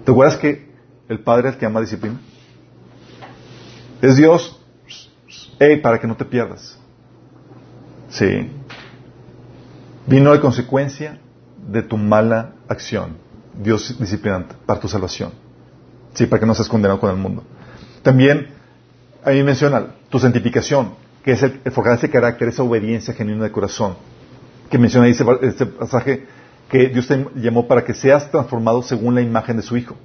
¿Te acuerdas que el Padre es el que ama disciplina? Es Dios, hey, para que no te pierdas. Sí. Vino de consecuencia de tu mala acción. Dios disciplinante para tu salvación. Sí, para que no seas condenado con el mundo. También ahí menciona tu santificación, que es el, el forjar ese carácter, esa obediencia genuina de corazón, que menciona ahí ese, este pasaje que Dios te llamó para que seas transformado según la imagen de su Hijo.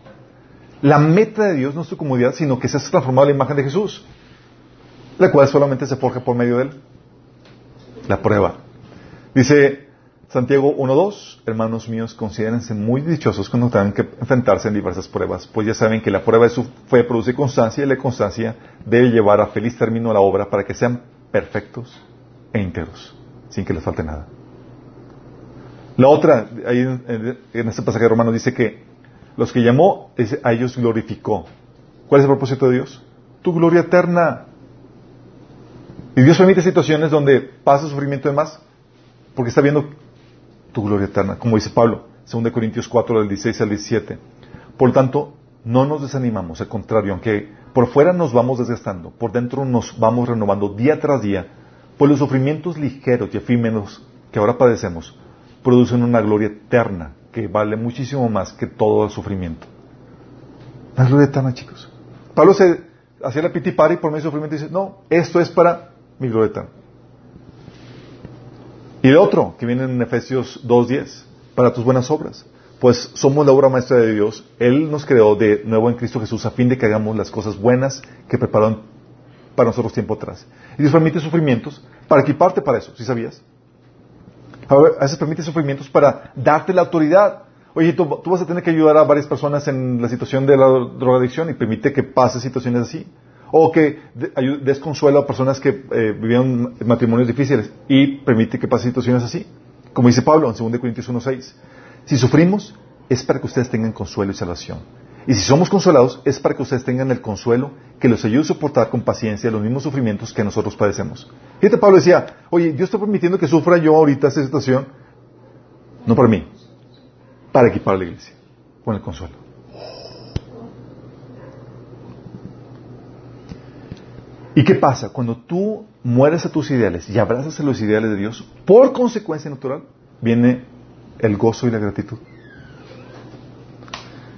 La meta de Dios no es tu comodidad, sino que seas transformado en la imagen de Jesús, la cual solamente se forja por medio de Él. La prueba. Dice Santiago 1.2, hermanos míos, considérense muy dichosos cuando tengan que enfrentarse en diversas pruebas, pues ya saben que la prueba de su fe produce constancia y la constancia debe llevar a feliz término la obra para que sean perfectos e íntegros, sin que les falte nada. La otra, ahí en, este pasaje de Romanos dice que los que llamó, a ellos glorificó. ¿Cuál es el propósito de Dios? Tu gloria eterna. Y Dios permite situaciones donde pasa sufrimiento de más, porque está viendo tu gloria eterna, como dice Pablo, 2 Corintios 4, del 16 al 17. Por lo tanto, no nos desanimamos, al contrario, aunque por fuera nos vamos desgastando, por dentro nos vamos renovando día tras día, pues los sufrimientos ligeros y efímeros que ahora padecemos producen una gloria eterna que vale muchísimo más que todo el sufrimiento. La gloria eterna, chicos. Pablo se hacía la piti y por medio del sufrimiento y dice, no, esto es para mi gloria eterna. Y el otro, que viene en Efesios 2.10, para tus buenas obras. Pues somos la obra maestra de Dios. Él nos creó de nuevo en Cristo Jesús a fin de que hagamos las cosas buenas que preparó para nosotros tiempo atrás. Y Dios permite sufrimientos para equiparte para eso, ¿sí sabías? A veces permite sufrimientos para darte la autoridad. Oye, tú, vas a tener que ayudar a varias personas en la situación de la drogadicción y permite que pase situaciones así. O que des consuelo a personas que eh, matrimonios difíciles y permite que pase situaciones así. Como dice Pablo en 2 Corintios 1.6. Si sufrimos, es para que ustedes tengan consuelo y salvación. Y si somos consolados, es para que ustedes tengan el consuelo que los ayude a soportar con paciencia los mismos sufrimientos que nosotros padecemos. Fíjate, Pablo decía, oye, Dios está permitiendo que sufra yo ahorita esta situación, no para mí, para equipar a la iglesia, con el consuelo. ¿Y qué pasa? Cuando tú mueres a tus ideales y abrazas a los ideales de Dios, por consecuencia natural, viene el gozo y la gratitud.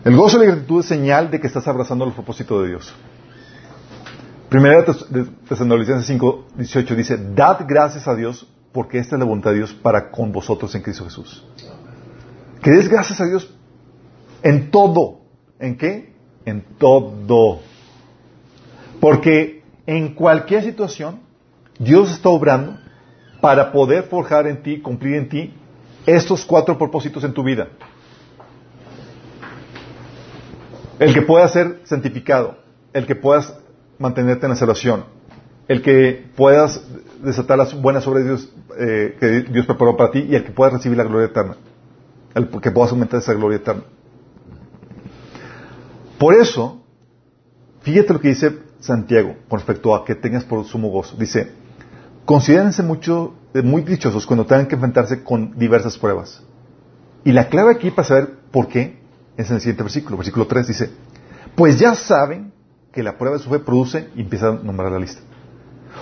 El gozo y la gratitud es señal de que estás abrazando el propósito de Dios. Primera de Tesalonicenses 5, 18 dice, dad gracias a Dios porque esta es la voluntad de Dios para con vosotros en Cristo Jesús. Que des gracias a Dios en todo. ¿En qué? En todo. Porque en cualquier situación, Dios está obrando para poder forjar en ti, cumplir en ti estos cuatro propósitos en tu vida. El que puedas ser santificado, el que puedas mantenerte en la salvación, el que puedas desatar las buenas obras de Dios eh, que Dios preparó para ti y el que puedas recibir la gloria eterna, el que puedas aumentar esa gloria eterna. Por eso, fíjate lo que dice Santiago con respecto a que tengas por sumo gozo. Dice, considérense mucho, eh, muy dichosos cuando tengan que enfrentarse con diversas pruebas. Y la clave aquí para saber por qué es en el siguiente versículo, versículo 3 dice, pues ya saben que la prueba de su fe produce y empieza a nombrar la lista.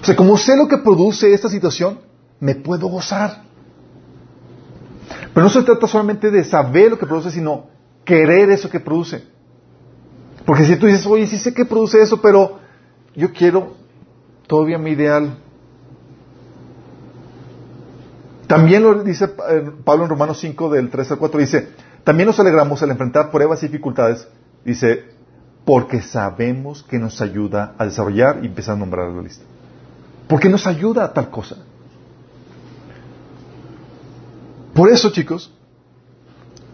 O sea, como sé lo que produce esta situación, me puedo gozar. Pero no se trata solamente de saber lo que produce, sino querer eso que produce. Porque si tú dices, oye, sí sé que produce eso, pero yo quiero todavía mi ideal. También lo dice eh, Pablo en Romanos 5, del 3 al 4, dice, también nos alegramos al enfrentar pruebas y dificultades, dice, porque sabemos que nos ayuda a desarrollar y empezar a nombrar la lista. Porque nos ayuda a tal cosa. Por eso, chicos,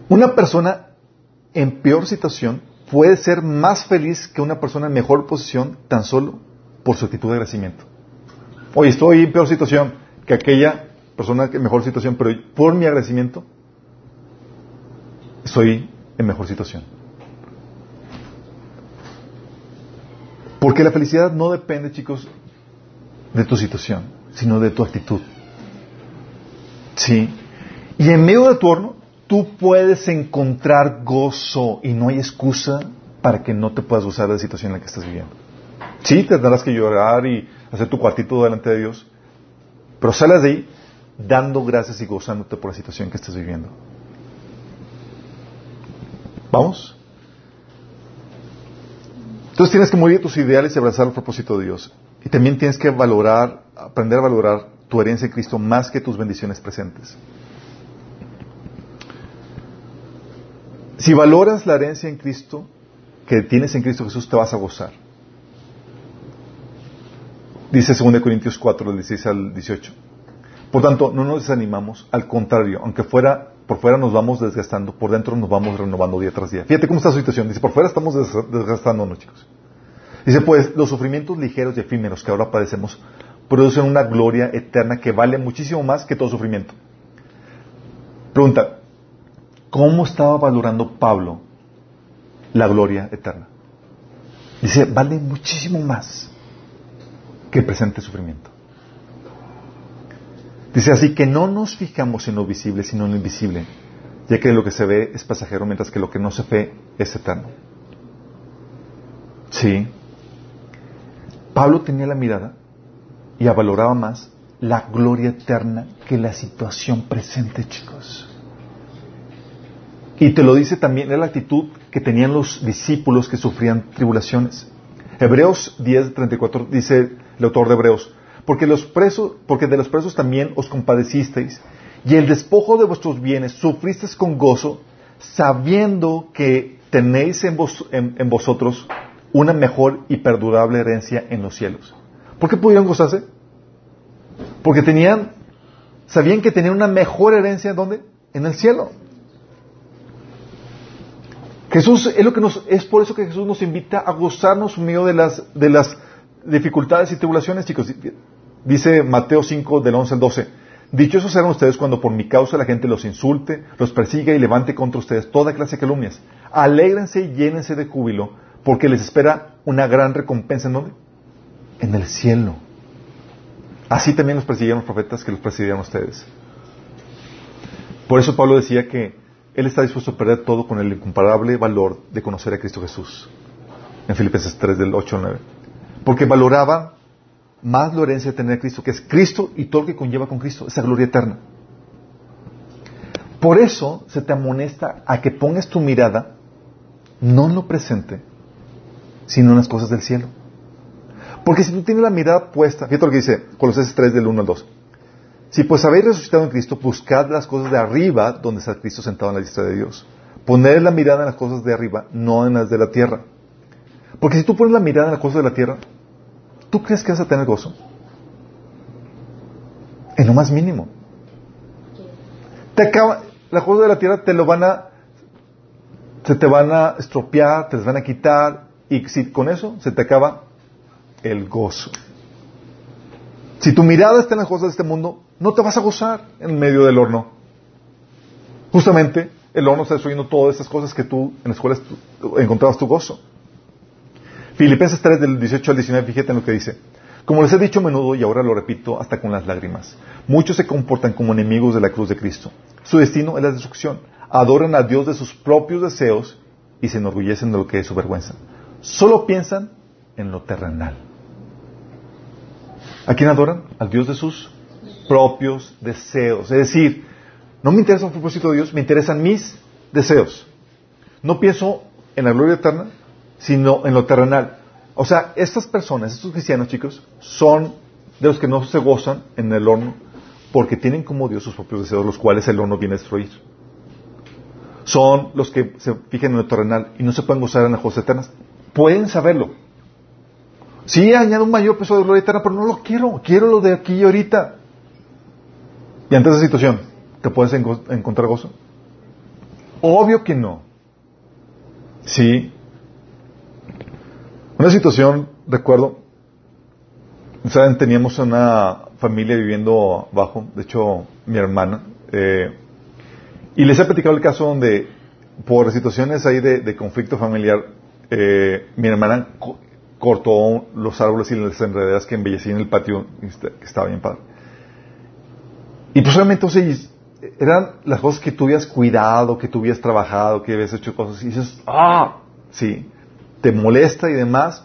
una persona en peor situación puede ser más feliz que una persona en mejor posición tan solo por su actitud de agradecimiento. Oye, estoy en peor situación que aquella persona en mejor situación, pero por mi agradecimiento estoy en mejor situación. Porque la felicidad no depende, chicos, de tu situación, sino de tu actitud. ¿Sí? Y en medio de tu horno, tú puedes encontrar gozo y no hay excusa para que no te puedas gozar de la situación en la que estás viviendo. Sí, tendrás que llorar y hacer tu cuartito delante de Dios, pero sales de ahí dando gracias y gozándote por la situación que estás viviendo. ¿Vamos? Entonces tienes que morir tus ideales y abrazar el propósito de Dios. Y también tienes que valorar, aprender a valorar tu herencia en Cristo más que tus bendiciones presentes. Si valoras la herencia en Cristo, que tienes en Cristo Jesús, te vas a gozar. Dice 2 Corintios 4, del 16 al 18. Por tanto, no nos desanimamos, al contrario, aunque fuera, por fuera nos vamos desgastando, por dentro nos vamos renovando día tras día. Fíjate cómo está la situación. Dice, por fuera estamos desgastándonos, chicos. Dice, pues, los sufrimientos ligeros y efímeros que ahora padecemos producen una gloria eterna que vale muchísimo más que todo sufrimiento. Pregunta, ¿cómo estaba valorando Pablo la gloria eterna? Dice, vale muchísimo más que el presente sufrimiento. Dice así que no nos fijamos en lo visible, sino en lo invisible, ya que lo que se ve es pasajero, mientras que lo que no se ve es eterno. Sí. Pablo tenía la mirada y valoraba más la gloria eterna que la situación presente, chicos. Y te lo dice también, la actitud que tenían los discípulos que sufrían tribulaciones. Hebreos 10:34 dice el autor de Hebreos, porque, los presos, porque de los presos también os compadecisteis, y el despojo de vuestros bienes sufristeis con gozo, sabiendo que tenéis en, en, vosotros una mejor y perdurable herencia en los cielos. ¿Por qué pudieron gozarse? Porque tenían, sabían que tenían una mejor herencia, ¿dónde? En el cielo. Jesús es lo que nos, es por eso que Jesús nos invita a gozarnos en medio de las, de las dificultades y tribulaciones, chicos. Dice Mateo 5 del 11 al 12. Dichosos serán ustedes cuando por mi causa la gente los insulte, los persiga y levante contra ustedes toda clase de calumnias. Alégrense y llénense de júbilo, porque les espera una gran recompensa en dónde? En el cielo. Así también los persiguieron los profetas que los persiguieron ustedes. Por eso Pablo decía que él está dispuesto a perder todo con el incomparable valor de conocer a Cristo Jesús. En Filipenses 3 del 8 al 9. Porque valoraba más la herencia de tener a Cristo, que es Cristo y todo lo que conlleva con Cristo, esa gloria eterna. Por eso se te amonesta a que pongas tu mirada no en lo presente, sino en las cosas del cielo. Porque si tú tienes la mirada puesta, fíjate lo que dice Colosenses 3 del 1 al 2. Si pues habéis resucitado en Cristo, buscad las cosas de arriba donde está Cristo sentado en la lista de Dios. Poner la mirada en las cosas de arriba, no en las de la tierra. Porque si tú pones la mirada en las cosas de la tierra, ¿Tú crees que vas a tener gozo? En lo más mínimo. Te acaba, las cosas de la tierra te lo van a, se te van a estropear, te las van a quitar, y si con eso se te acaba el gozo. Si tu mirada está en las cosas de este mundo, no te vas a gozar en medio del horno. Justamente el horno está destruyendo todas esas cosas que tú en las cuales encontrabas tu gozo. Filipenses 3 del 18 al 19, fíjate en lo que dice. Como les he dicho a menudo y ahora lo repito hasta con las lágrimas, muchos se comportan como enemigos de la cruz de Cristo. Su destino es la destrucción. Adoran a Dios de sus propios deseos y se enorgullecen de lo que es su vergüenza. Solo piensan en lo terrenal. ¿A quién adoran? Al Dios de sus propios deseos. Es decir, no me interesa el propósito de Dios, me interesan mis deseos. No pienso en la gloria eterna, sino en lo terrenal. O sea, estas personas, estos cristianos, chicos, son de los que no se gozan en el horno porque tienen como Dios sus propios deseos, los cuales el horno viene a destruir. Son los que se fijan en lo terrenal y no se pueden gozar en las cosas eternas. Pueden saberlo. Sí, añade un mayor peso de gloria eterna, pero no lo quiero. Quiero lo de aquí y ahorita. Y ante esa situación, ¿te puedes encontrar gozo? Obvio que no. Sí, una situación, recuerdo, ¿saben? Teníamos una familia viviendo abajo, de hecho, mi hermana, eh, y les he platicado el caso donde, por situaciones ahí de, conflicto familiar, eh, mi hermana cortó los árboles y las enredaderas que embellecían el patio, este, que estaba bien padre. Y pues realmente, o eran las cosas que tú habías cuidado, que tú habías trabajado, que habías hecho cosas, y dices, ah, sí te molesta y demás,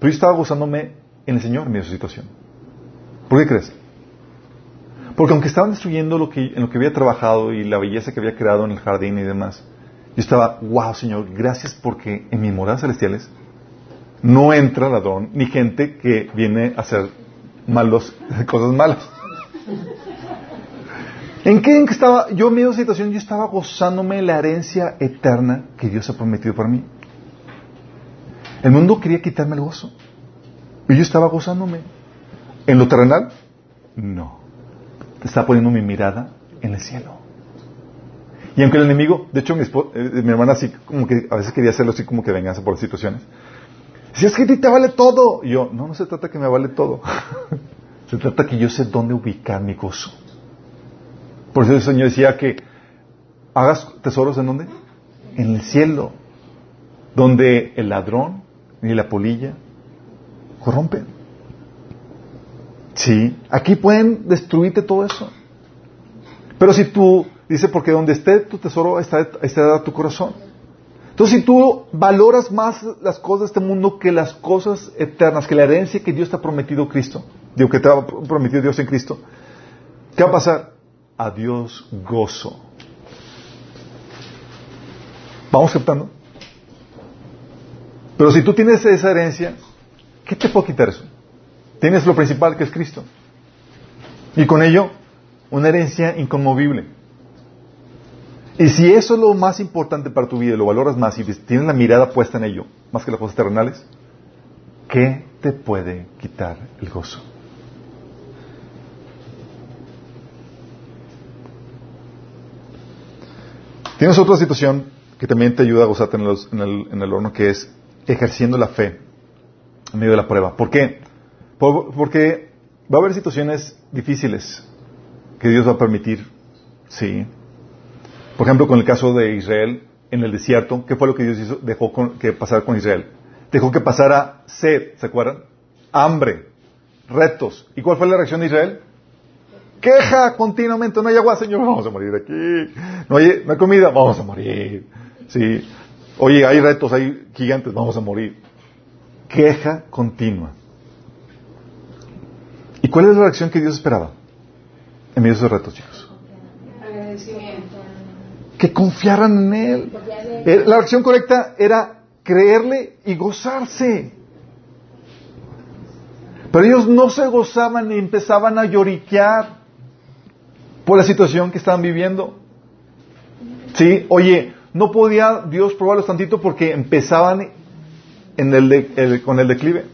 pero yo estaba gozándome en el Señor en mi situación. ¿Por qué crees? Porque aunque estaban destruyendo lo que, en lo que había trabajado y la belleza que había creado en el jardín y demás, yo estaba, wow, Señor, gracias porque en mis moradas celestiales no entra ladrón ni gente que viene a hacer malos, *laughs* cosas malas. ¿En qué, ¿En qué estaba? Yo en medio de situación, yo estaba gozándome la herencia eterna que Dios ha prometido para mí. El mundo quería quitarme el gozo. Y yo estaba gozándome. ¿En lo terrenal? No. Estaba poniendo mi mirada en el cielo. Y aunque el enemigo, de hecho mi, eh, mi hermana así como que a veces quería hacerlo así como que venganza por las situaciones. Si es que a ti te vale todo. Y yo, no, no se trata que me vale todo. *laughs* se trata que yo sé dónde ubicar mi gozo. Por eso el Señor decía que hagas tesoros en dónde? En el cielo, donde el ladrón ni la polilla corrompen. Sí, aquí pueden destruirte todo eso. Pero si tú, dice, porque donde esté tu tesoro, está, estará tu corazón. Entonces, si tú valoras más las cosas de este mundo que las cosas eternas, que la herencia que Dios te ha prometido Cristo, digo que te ha prometido Dios en Cristo, ¿qué va a pasar? A Dios gozo. ¿Vamos captando? Pero si tú tienes esa herencia, ¿qué te puede quitar eso? Tienes lo principal que es Cristo. Y con ello, una herencia inconmovible. Y si eso es lo más importante para tu vida lo valoras más y tienes la mirada puesta en ello, más que las cosas terrenales, ¿qué te puede quitar el gozo? Tienes otra situación que también te ayuda a gozarte en, los, en, el, en el horno, que es ejerciendo la fe en medio de la prueba. ¿Por qué? porque va a haber situaciones difíciles que Dios va a permitir, sí. Por ejemplo, con el caso de Israel en el desierto, ¿qué fue lo que Dios hizo? dejó que pasara con Israel? Dejó que pasara sed, ¿se acuerdan? Hambre, retos. ¿Y cuál fue la reacción de Israel? Queja continuamente, no hay agua, Señor, vamos a morir aquí. No hay, no hay comida, vamos a morir. Sí. Oye, hay retos, hay gigantes, vamos a morir. Queja continua. ¿Y cuál es la reacción que Dios esperaba en medio de esos retos, chicos? Que confiaran en Él. Eh, la reacción correcta era creerle y gozarse. Pero ellos no se gozaban ni empezaban a lloriquear por la situación que estaban viviendo. Sí, oye, no podía Dios probarlos tantito porque empezaban en el, con el declive.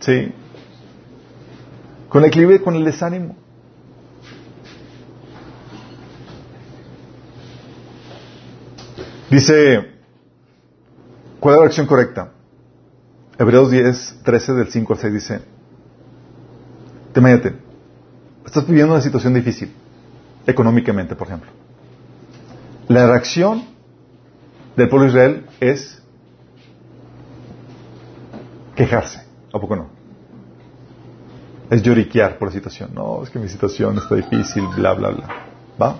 Sí. Con el declive, con el desánimo. Dice, ¿cuál es la acción correcta? Hebreos 10, 13 del 5 al 6 dice, te estás viviendo una situación difícil, económicamente, por ejemplo. La reacción del pueblo de Israel es quejarse, ¿a poco no? Es lloriquear por la situación. No, es que mi situación está difícil, bla, bla, bla. ¿Va?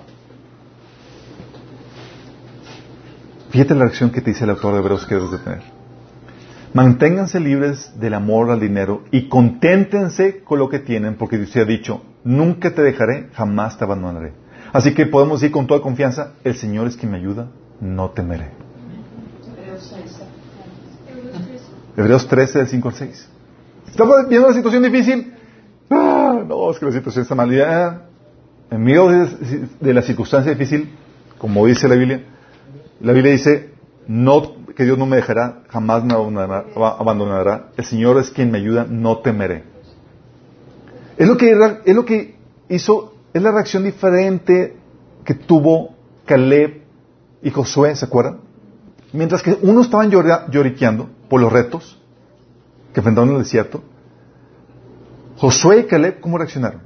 Fíjate la reacción que te dice el autor de Hebreos que debes de tener. Manténganse libres del amor al dinero y conténtense con lo que tienen, porque Dios te ha dicho, nunca te dejaré, jamás te abandonaré. Así que podemos decir con toda confianza, el Señor es quien me ayuda, no temeré. Hebreos 13, del 5 al 6. ¿Estamos viendo una situación difícil? Ah, no, es que la situación está mal. en medio de, la circunstancia difícil, como dice la Biblia, la Biblia dice, no, que Dios no me dejará, jamás me abandonará, El Señor es quien me ayuda, no temeré. Es lo que, es lo que hizo, es la reacción diferente que tuvo Caleb y Josué, ¿se acuerdan? Mientras que unos estaban lloriqueando por los retos que enfrentaron en el desierto, Josué y Caleb, ¿cómo reaccionaron?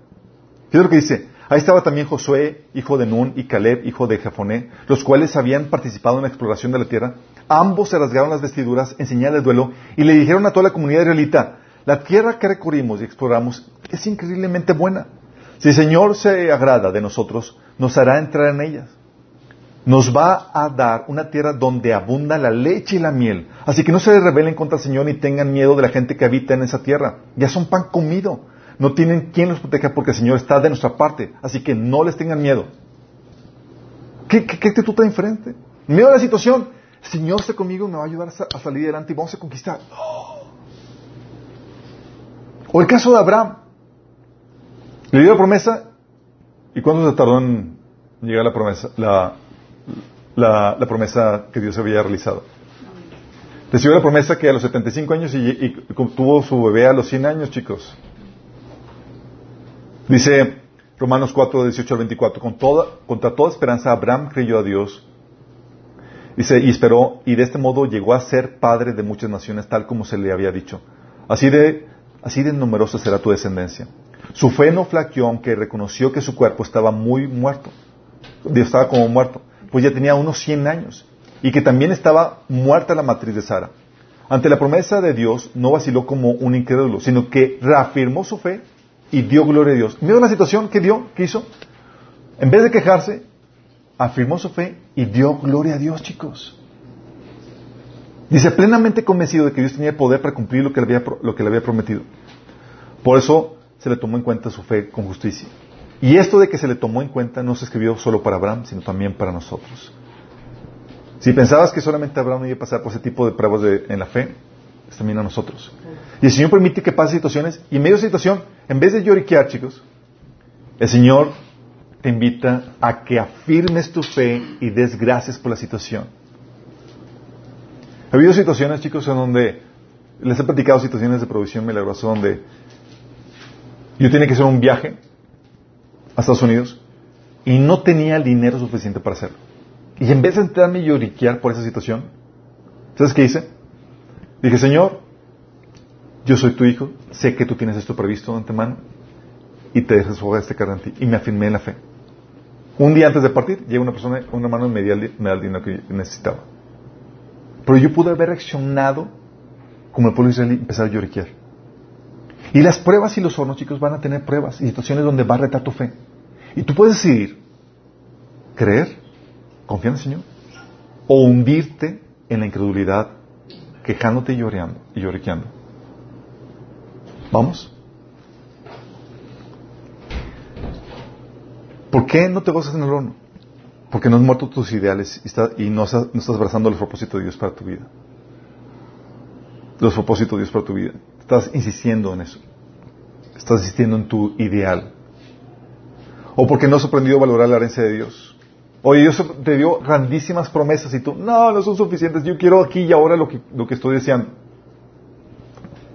¿Qué es lo que dice? Ahí estaba también Josué, hijo de Nun, y Caleb, hijo de Jefoné, los cuales habían participado en la exploración de la tierra. Ambos se rasgaron las vestiduras en señal de duelo y le dijeron a toda la comunidad israelita, la tierra que recorrimos y exploramos es increíblemente buena. Si el Señor se agrada de nosotros, nos hará entrar en ellas nos va a dar una tierra donde abunda la leche y la miel. Así que no se rebelen contra el Señor ni tengan miedo de la gente que habita en esa tierra. Ya son pan comido. No tienen quien los proteja porque el Señor está de nuestra parte. Así que no les tengan miedo. ¿Qué, qué, actitud tan diferente? Miedo a la situación. El Señor está conmigo, me va a ayudar a salir adelante y vamos a conquistar. O el caso de Abraham. Le dio la promesa y cuánto se tardó en llegar la promesa, la, la, la promesa que Dios había realizado. Recibió la promesa que a los 75 años y, y tuvo su bebé a los 100 años, chicos. Dice Romanos 4, 18 al 24, con toda, contra toda esperanza Abraham creyó a Dios. Dice, y esperó, y de este modo llegó a ser padre de muchas naciones, tal como se le había dicho. Así de, así de numerosa será tu descendencia. Su fe no flaqueó, aunque reconoció que su cuerpo estaba muy muerto. Estaba como muerto, pues ya tenía unos 100 años. Y que también estaba muerta la matriz de Sara. Ante la promesa de Dios, no vaciló como un incrédulo, sino que reafirmó su fe y dio gloria a Dios. Mira la situación que dio, que hizo. En vez de quejarse, afirmó su fe y dio gloria a Dios, chicos. Dice, plenamente convencido de que Dios tenía poder para cumplir lo que, le había, lo que le había prometido. Por eso se le tomó en cuenta su fe con justicia. Y esto de que se le tomó en cuenta no se escribió solo para Abraham, sino también para nosotros. Si pensabas que solamente Abraham iba a pasar por ese tipo de pruebas en la fe, también a nosotros. Y el Señor permite que pase situaciones, y en medio de situación, en vez de lloriquear, chicos, el Señor te invita a que afirmes tu fe y des gracias por la situación. Ha habido situaciones, chicos, en donde les he platicado situaciones de provisión milagrosa donde yo tenía que hacer un viaje a Estados Unidos y no tenía el dinero suficiente para hacerlo. Y en vez de entrarme y lloriquear por esa situación, ¿sabes qué hice? Dije, Señor, yo soy tu hijo, sé que tú tienes esto previsto de antemano y te este carro en ti. Y me afirmé en la fe. Un día antes de partir, llega una persona, una mano y me da el dinero que necesitaba. Pero yo pude haber reaccionado como el pueblo israelí empezar a lloriquear. Y las pruebas y los hornos, chicos, van a tener pruebas y situaciones donde va a retar tu fe. Y tú puedes decidir creer, confiar en el Señor, o hundirte en la incredulidad, quejándote y llorando y lloriqueando. ¿Vamos? ¿Por qué no te gozas en el horno? Porque no has muerto tus ideales y, no, estás, no, estás, abrazando los propósitos de Dios para tu vida. Los propósitos de Dios para tu vida. Estás insistiendo en eso. Estás insistiendo en tu ideal. O porque no has aprendido a valorar la herencia de Dios. Oye, Dios te dio grandísimas promesas y tú, no, no son suficientes. Yo quiero aquí y ahora lo que, lo que estoy deseando.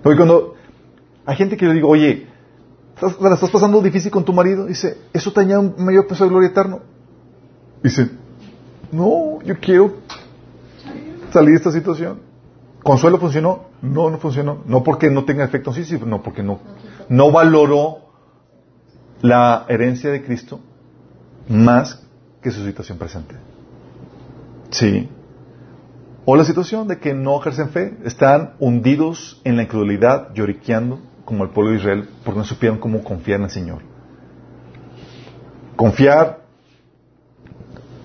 Oye, cuando hay gente que le digo, oye, ¿estás, ¿la estás pasando difícil con tu marido? Dice, ¿eso te añade un mayor peso de gloria eterno? Dice, no, yo quiero salir de esta situación. ¿Consuelo funcionó? No, no funcionó. No porque no tenga efecto sí, no porque no, no valoró la herencia de Cristo más que su situación presente. Sí. O la situación de que no ejercen fe, están hundidos en la incredulidad, lloriqueando, como el pueblo de Israel, porque no supieron cómo confiar en el Señor. Confiar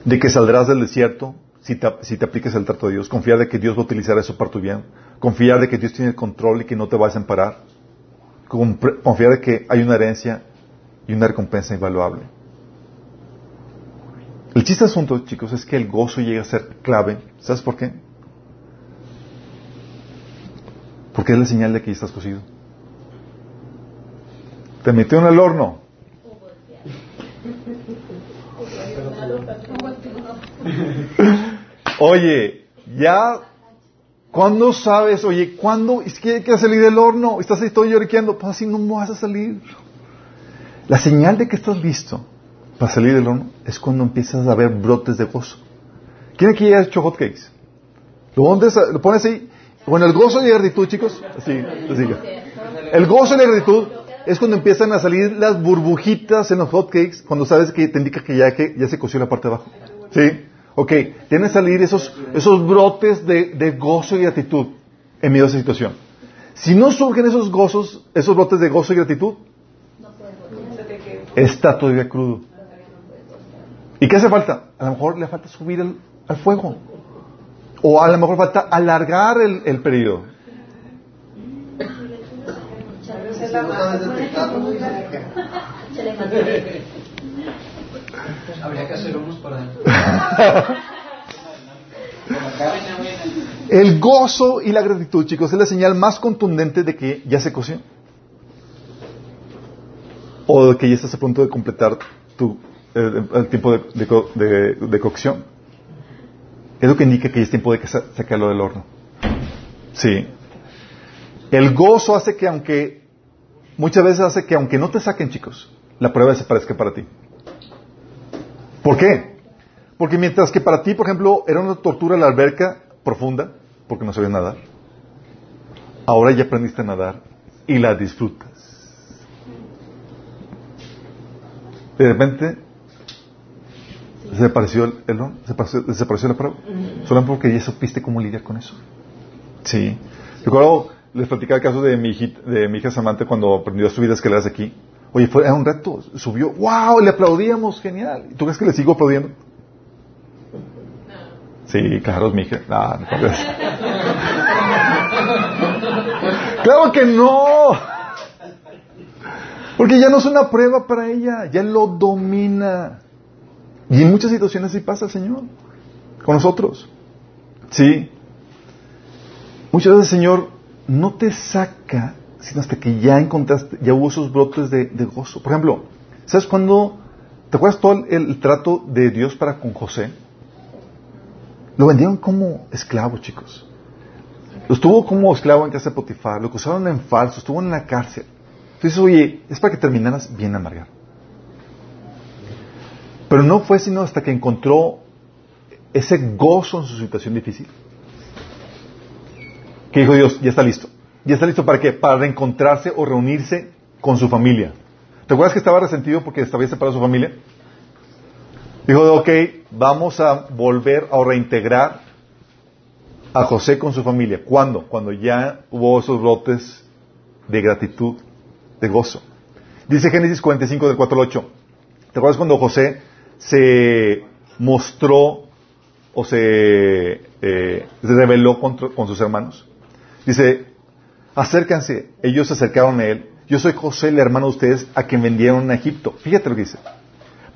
de que saldrás del desierto si te, si te apliques el trato de Dios. Confiar de que Dios va a utilizar eso para tu bien. Confiar de que Dios tiene el control y que no te va a desamparar. Confiar de que hay una herencia y una recompensa invaluable. El chiste asunto, chicos, es que el gozo llega a ser clave. ¿Sabes por qué? Porque es la señal de que ya estás cocido. Te metió en el horno. Oye, ya, ¿cuándo sabes? Oye, ¿cuándo es que hay que salir del horno? Estás ahí todo lloriqueando. Pues así no vas a salir. La señal de que estás listo para salir del horno es cuando empiezas a ver brotes de gozo. ¿Quién aquí ha hecho hotcakes? Lo, lo pones ahí. Bueno, el gozo y la gratitud, chicos. Así, así. El gozo y la gratitud es cuando empiezan a salir las burbujitas en los hotcakes, cuando sabes que te indica que ya, que ya se coció la parte de abajo. ¿Sí? Ok, tienen que salir esos, esos brotes de, de gozo y gratitud en medio de esa situación. Si no surgen esos gozos, esos brotes de gozo y gratitud, está todavía crudo. ¿Y qué hace falta? A lo mejor le falta subir al, fuego. O a lo mejor falta alargar el, el periodo. Habría que hacer unos para El gozo y la gratitud, chicos, es la señal más contundente de que ya se coció. o que ya estás a punto de completar tu, eh, el tiempo de, de de- cocción. Es lo que indica que es tiempo de que sa- sacarlo del horno. Sí. El gozo hace que aunque, muchas veces hace que aunque no te saquen, chicos, la prueba desaparezca para ti. ¿Por qué? Porque mientras que para ti, por ejemplo, era una tortura la alberca profunda, porque no sabías nadar, ahora ya aprendiste a nadar y la disfrutas. De repente, desapareció el, el don, desapareció, desapareció la prueba. Solo porque ya supiste cómo lidiar con eso. Sí. Recuerdo, les platicaba el caso de mi, hijita- de mi hija Samantha cuando aprendió a subir escaleras aquí. Oye, fue era un reto. Subió, wow, le aplaudíamos, genial. ¿Y tú crees que le sigo aplaudiendo? Sí, claro, es mi hija. No, no claro que no. Porque ya no es una prueba para ella, ya lo domina. Y en muchas situaciones sí pasa, Señor, con nosotros. Sí. Muchas veces, Señor, no te saca, sino hasta que ya encontraste, ya hubo esos brotes de, gozo. Por ejemplo, ¿sabes cuándo? ¿Te acuerdas todo el, el trato de Dios para con José? Lo vendieron como esclavo, chicos. Lo estuvo como esclavo en casa de Potifar, lo acusaron en falso, estuvo en la cárcel. Entonces, oye, es para que terminaras bien amargado. Pero no fue sino hasta que encontró ese gozo en su situación difícil. Que dijo Dios, ya está listo. ¿Ya está listo para qué? Para reencontrarse o reunirse con su familia. ¿Te acuerdas que estaba resentido porque estaba separado de su familia? Dijo, ok, vamos a volver a reintegrar a José con su familia. ¿Cuándo? Cuando ya hubo esos brotes de gratitud, de gozo. Dice Génesis 45 del 4 al 8. ¿Te acuerdas cuando José se mostró o se, eh, rebeló contra- con sus hermanos? Dice, acércanse. Ellos se acercaron a él. Yo soy José, el hermano de ustedes, a quien vendieron a Egipto. Fíjate lo que dice.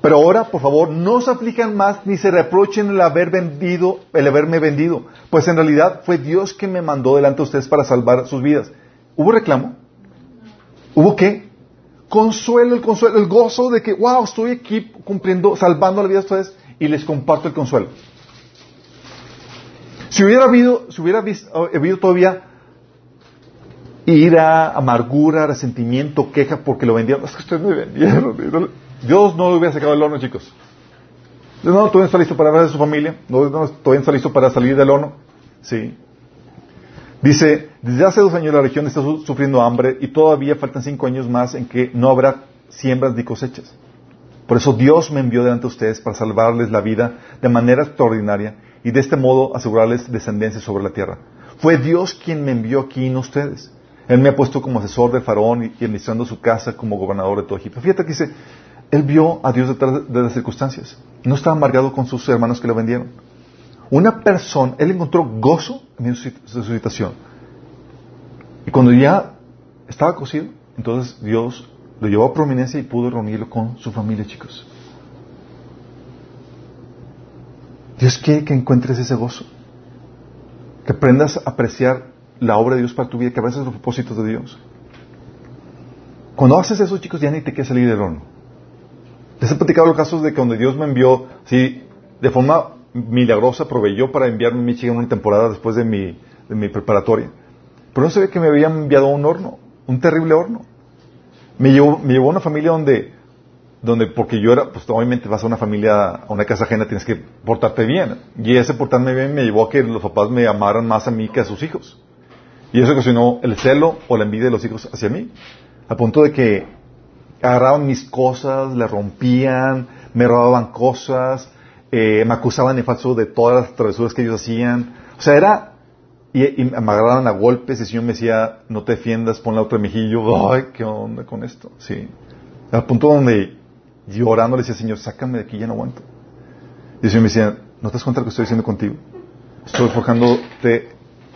Pero ahora, por favor, no se aflijan más ni se reprochen el haber vendido, el haberme vendido, pues en realidad fue Dios quien me mandó delante de ustedes para salvar sus vidas. ¿Hubo reclamo? ¿Hubo qué? Consuelo, el consuelo, el gozo de que, wow, estoy aquí cumpliendo, salvando la vida de ustedes y les comparto el consuelo. Si hubiera habido, si hubiera vis- habido todavía ira, amargura, resentimiento, queja porque lo vendieron, es que ustedes me vendieron. Dios no lo hubiera sacado del horno, chicos. No, todavía no está listo para ver a su familia. No, no, todavía no está listo para salir del horno. Sí. Dice, desde hace dos años la región está su- sufriendo hambre y todavía faltan cinco años más en que no habrá siembras ni cosechas. Por eso Dios me envió delante de ustedes para salvarles la vida de manera extraordinaria y de este modo asegurarles descendencia sobre la tierra. Fue Dios quien me envió aquí, no ustedes. Él me ha puesto como asesor de Faraón y, y administrando su casa como gobernador de todo Egipto. Fíjate que dice, él vio a Dios detrás de las circunstancias. No estaba amargado con sus hermanos que lo vendieron. Una persona, él encontró gozo en su, su situación. Y cuando ya estaba cocido, entonces Dios lo llevó a prominencia y pudo reunirlo con su familia, chicos. Dios quiere que encuentres ese gozo. Que aprendas a apreciar la obra de Dios para tu vida, que abraces los propósitos de Dios. Cuando haces eso, chicos, ya ni te quieres salir del horno. Les he platicado los casos de que donde Dios me envió, sí, de forma milagrosa proveyó para enviarme a Michigan una temporada después de mi, preparatoria. Pero no sabía que me habían enviado a un horno, un terrible horno. Me llevó, me llevó a una familia donde, donde, porque yo era, pues obviamente vas a una familia, a una casa ajena, tienes que portarte bien. Y ese portarme bien me llevó a que los papás me amaran más a mí que a sus hijos. Y eso ocasionó el celo o la envidia de los hijos hacia mí. A punto de que agarraban mis cosas, le rompían, me robaban cosas, eh, me acusaban de falso de todas las travesuras que ellos hacían. O sea, era... Y, y me agarraban a golpes y el Señor me decía, no te defiendas, pon la otra mejillo. Ay, ¿qué onda con esto? Sí. Al punto donde llorando le decía, Señor, sácame de aquí, ya no aguanto. Y el Señor me decía, ¿no te das cuenta de lo que estoy haciendo contigo? Estoy forjándote,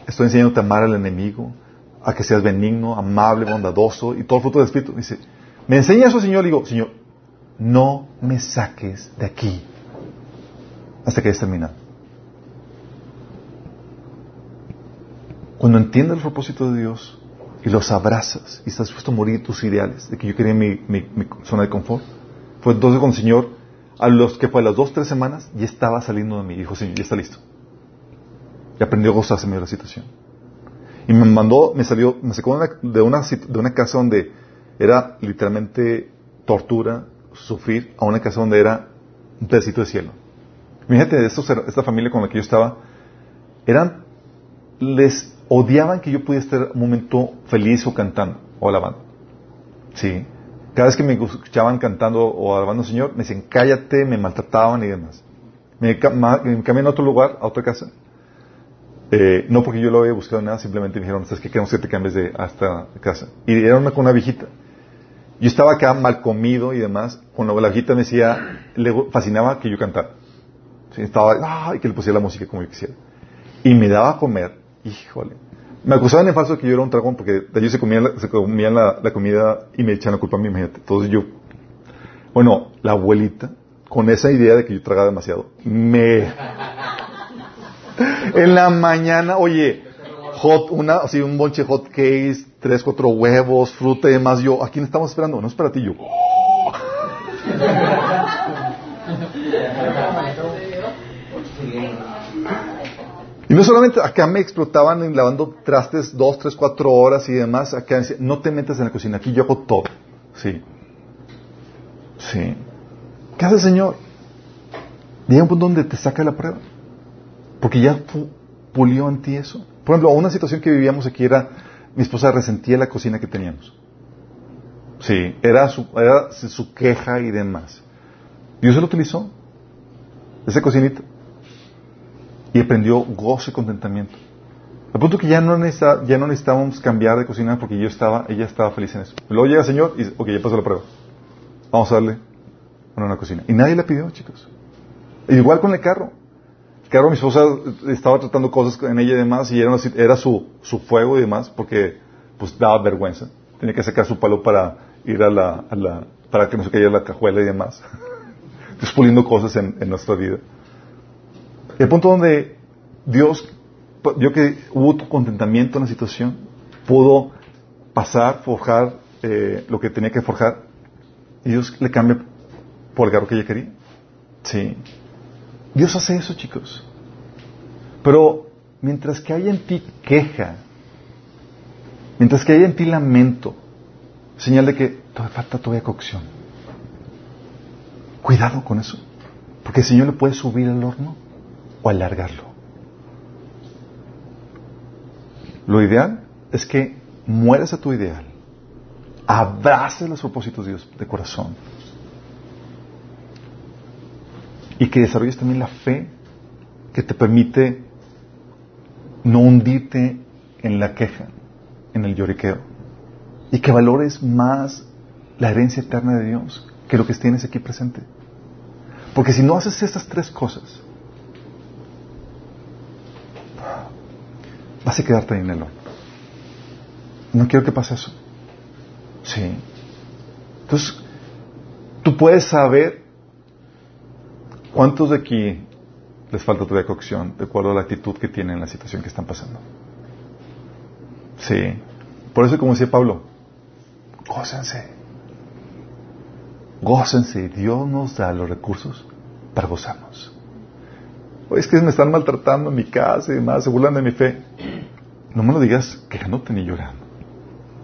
estoy enseñándote a amar al enemigo, a que seas benigno, amable, bondadoso y todo el fruto del Espíritu. Dice, me enseña eso, Señor, y digo, Señor, no me saques de aquí hasta que hayas terminado. Cuando entiendes el propósito de Dios, y los abrazas y estás dispuesto a morir tus ideales, de que yo quería mi, mi, zona de confort. Fue entonces con el Señor, a los que fue las dos, tres semanas, ya estaba saliendo de mí. Dijo, Señor, ya está listo. Y aprendió a gozarse medio de la situación. Y me mandó, me salió, me sacó de una, de una, de una casa donde era literalmente tortura, sufrir, a una casa donde era un pedacito de cielo. Fíjate, estos, esta familia con la que yo estaba, eran, les odiaban que yo pudiera estar un momento feliz o cantando o alabando. Sí. Cada vez que me escuchaban cantando o alabando al Señor, me decían, cállate, me maltrataban y demás. Me, me cambié a otro lugar, a otra casa. Eh, no porque yo lo había buscado nada, simplemente me dijeron, ¿sabes qué? Queremos que te cambies de hasta casa. Y era una con una viejita. Yo estaba acá mal comido y demás. Cuando la viejita me decía, le fascinaba que yo cantara. Estaba, ay, que le pusiera la música como yo quisiera. Y me daba a comer, híjole. Me acusaban en falso que yo era un dragón porque de ellos se comían, la, se la, la, comida y me echaban la culpa a mí, imagínate. Entonces yo, bueno, la abuelita, con esa idea de que yo tragaba demasiado, me... *laughs* en la mañana, oye, hot, una, así un bonche hot cakes, tres, cuatro huevos, fruta y demás. Yo, ¿a quién estamos esperando? No es para ti, yo. *laughs* Y no solamente acá me explotaban lavando trastes dos, tres, cuatro horas y demás. Acá decía, no te metas en la cocina, aquí yo hago todo. Sí. Sí. ¿Qué hace el Señor? Llega un punto donde te saca la prueba. Porque ya pulió en ti eso. Por ejemplo, una situación que vivíamos aquí era, mi esposa resentía la cocina que teníamos. Sí, era su, era su queja y demás. Dios se lo utilizó, esa cocinita. Y aprendió gozo y contentamiento. Al punto que ya no, ya no necesitábamos cambiar de cocina porque yo estaba, ella estaba feliz en eso. Luego llega el Señor y dice, ok, ya pasó la prueba. Vamos a darle una, una cocina. Y nadie la pidió, chicos. igual con el carro. El carro, mi esposa estaba tratando cosas en ella y demás, y era, su, su fuego y demás, porque pues daba vergüenza. Tenía que sacar su palo para ir a la, para que no se cayera la cajuela y demás. *laughs* Despuliendo cosas en, en nuestra vida. El punto donde Dios, yo que hubo contentamiento en la situación, pudo pasar, forjar eh, lo que tenía que forjar, y Dios le cambia por el carro que ella quería. Sí. Dios hace eso, chicos. Pero mientras que haya en ti queja, mientras que haya en ti lamento, señal de que todavía falta todavía cocción. Cuidado con eso. Porque el Señor le puede subir al horno o alargarlo. Lo ideal es que mueras a tu ideal, abraces los propósitos de Dios de corazón y que desarrolles también la fe que te permite no hundirte en la queja, en el lloriqueo y que valores más la herencia eterna de Dios que lo que tienes aquí presente. Porque si no haces estas tres cosas, vas a quedarte en el No quiero que pase eso. Sí. Entonces, tú puedes saber cuántos de aquí les falta todavía cocción de acuerdo a la actitud que tienen en la situación que están pasando. Sí. Por eso, como decía Pablo, gócense. Gócense. Dios nos da los recursos para gozarnos. es que me están maltratando en mi casa y demás, se burlan de mi fe. No me lo digas quejándote ni llorando.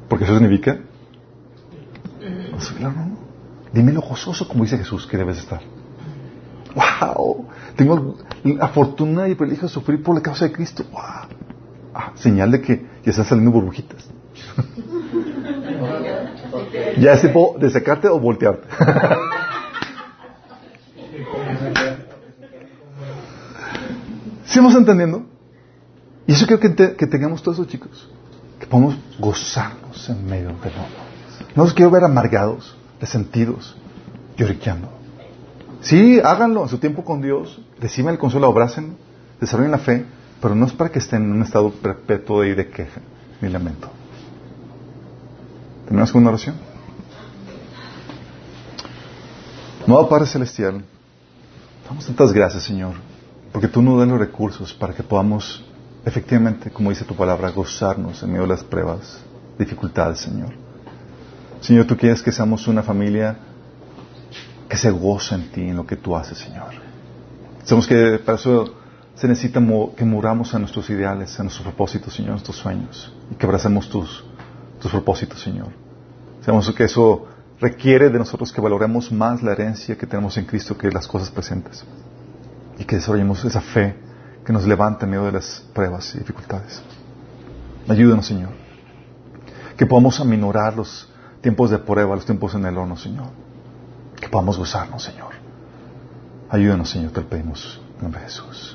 Porque eso significa. No, no. Dime lo gozoso como dice Jesús que debes estar. ¡Wow! Tengo la fortuna y el privilegio de sufrir por la causa de Cristo. ¡Wow! Ah, señal de que ya están saliendo burbujitas. *laughs* ya es tiempo de sacarte o voltearte. *laughs* ¿Sí entendiendo? Y eso quiero que, tengamos todos eso, chicos. Que podamos gozarnos en medio del mundo. No los quiero ver amargados, resentidos, lloriqueando. Sí, háganlo en su tiempo con Dios, reciban el consuelo, abracen, desarrollen la fe, pero no es para que estén en un estado perpetuo de, de queja ni lamento. ¿Tenemos una oración? No, Padre Celestial, damos tantas gracias, Señor, porque tú nos das los recursos para que podamos, efectivamente, como dice tu palabra, gozarnos en medio de las pruebas dificultades, Señor. Señor, tú quieres que seamos una familia que se goza en ti, en lo que tú haces, Señor. Sabemos que para eso se necesita que muramos a nuestros ideales, a nuestros propósitos, Señor, a nuestros sueños, y que abracemos tus, tus propósitos, Señor. Sabemos que eso requiere de nosotros que valoremos más la herencia que tenemos en Cristo que las cosas presentes. Y que desarrollemos esa fe que nos levanta en medio de las pruebas y dificultades. Ayúdanos, Señor. Que podamos aminorar los tiempos de prueba, los tiempos en el horno, Señor. Que podamos gozarnos, Señor. Ayúdanos, Señor, te lo pedimos en nombre de Jesús.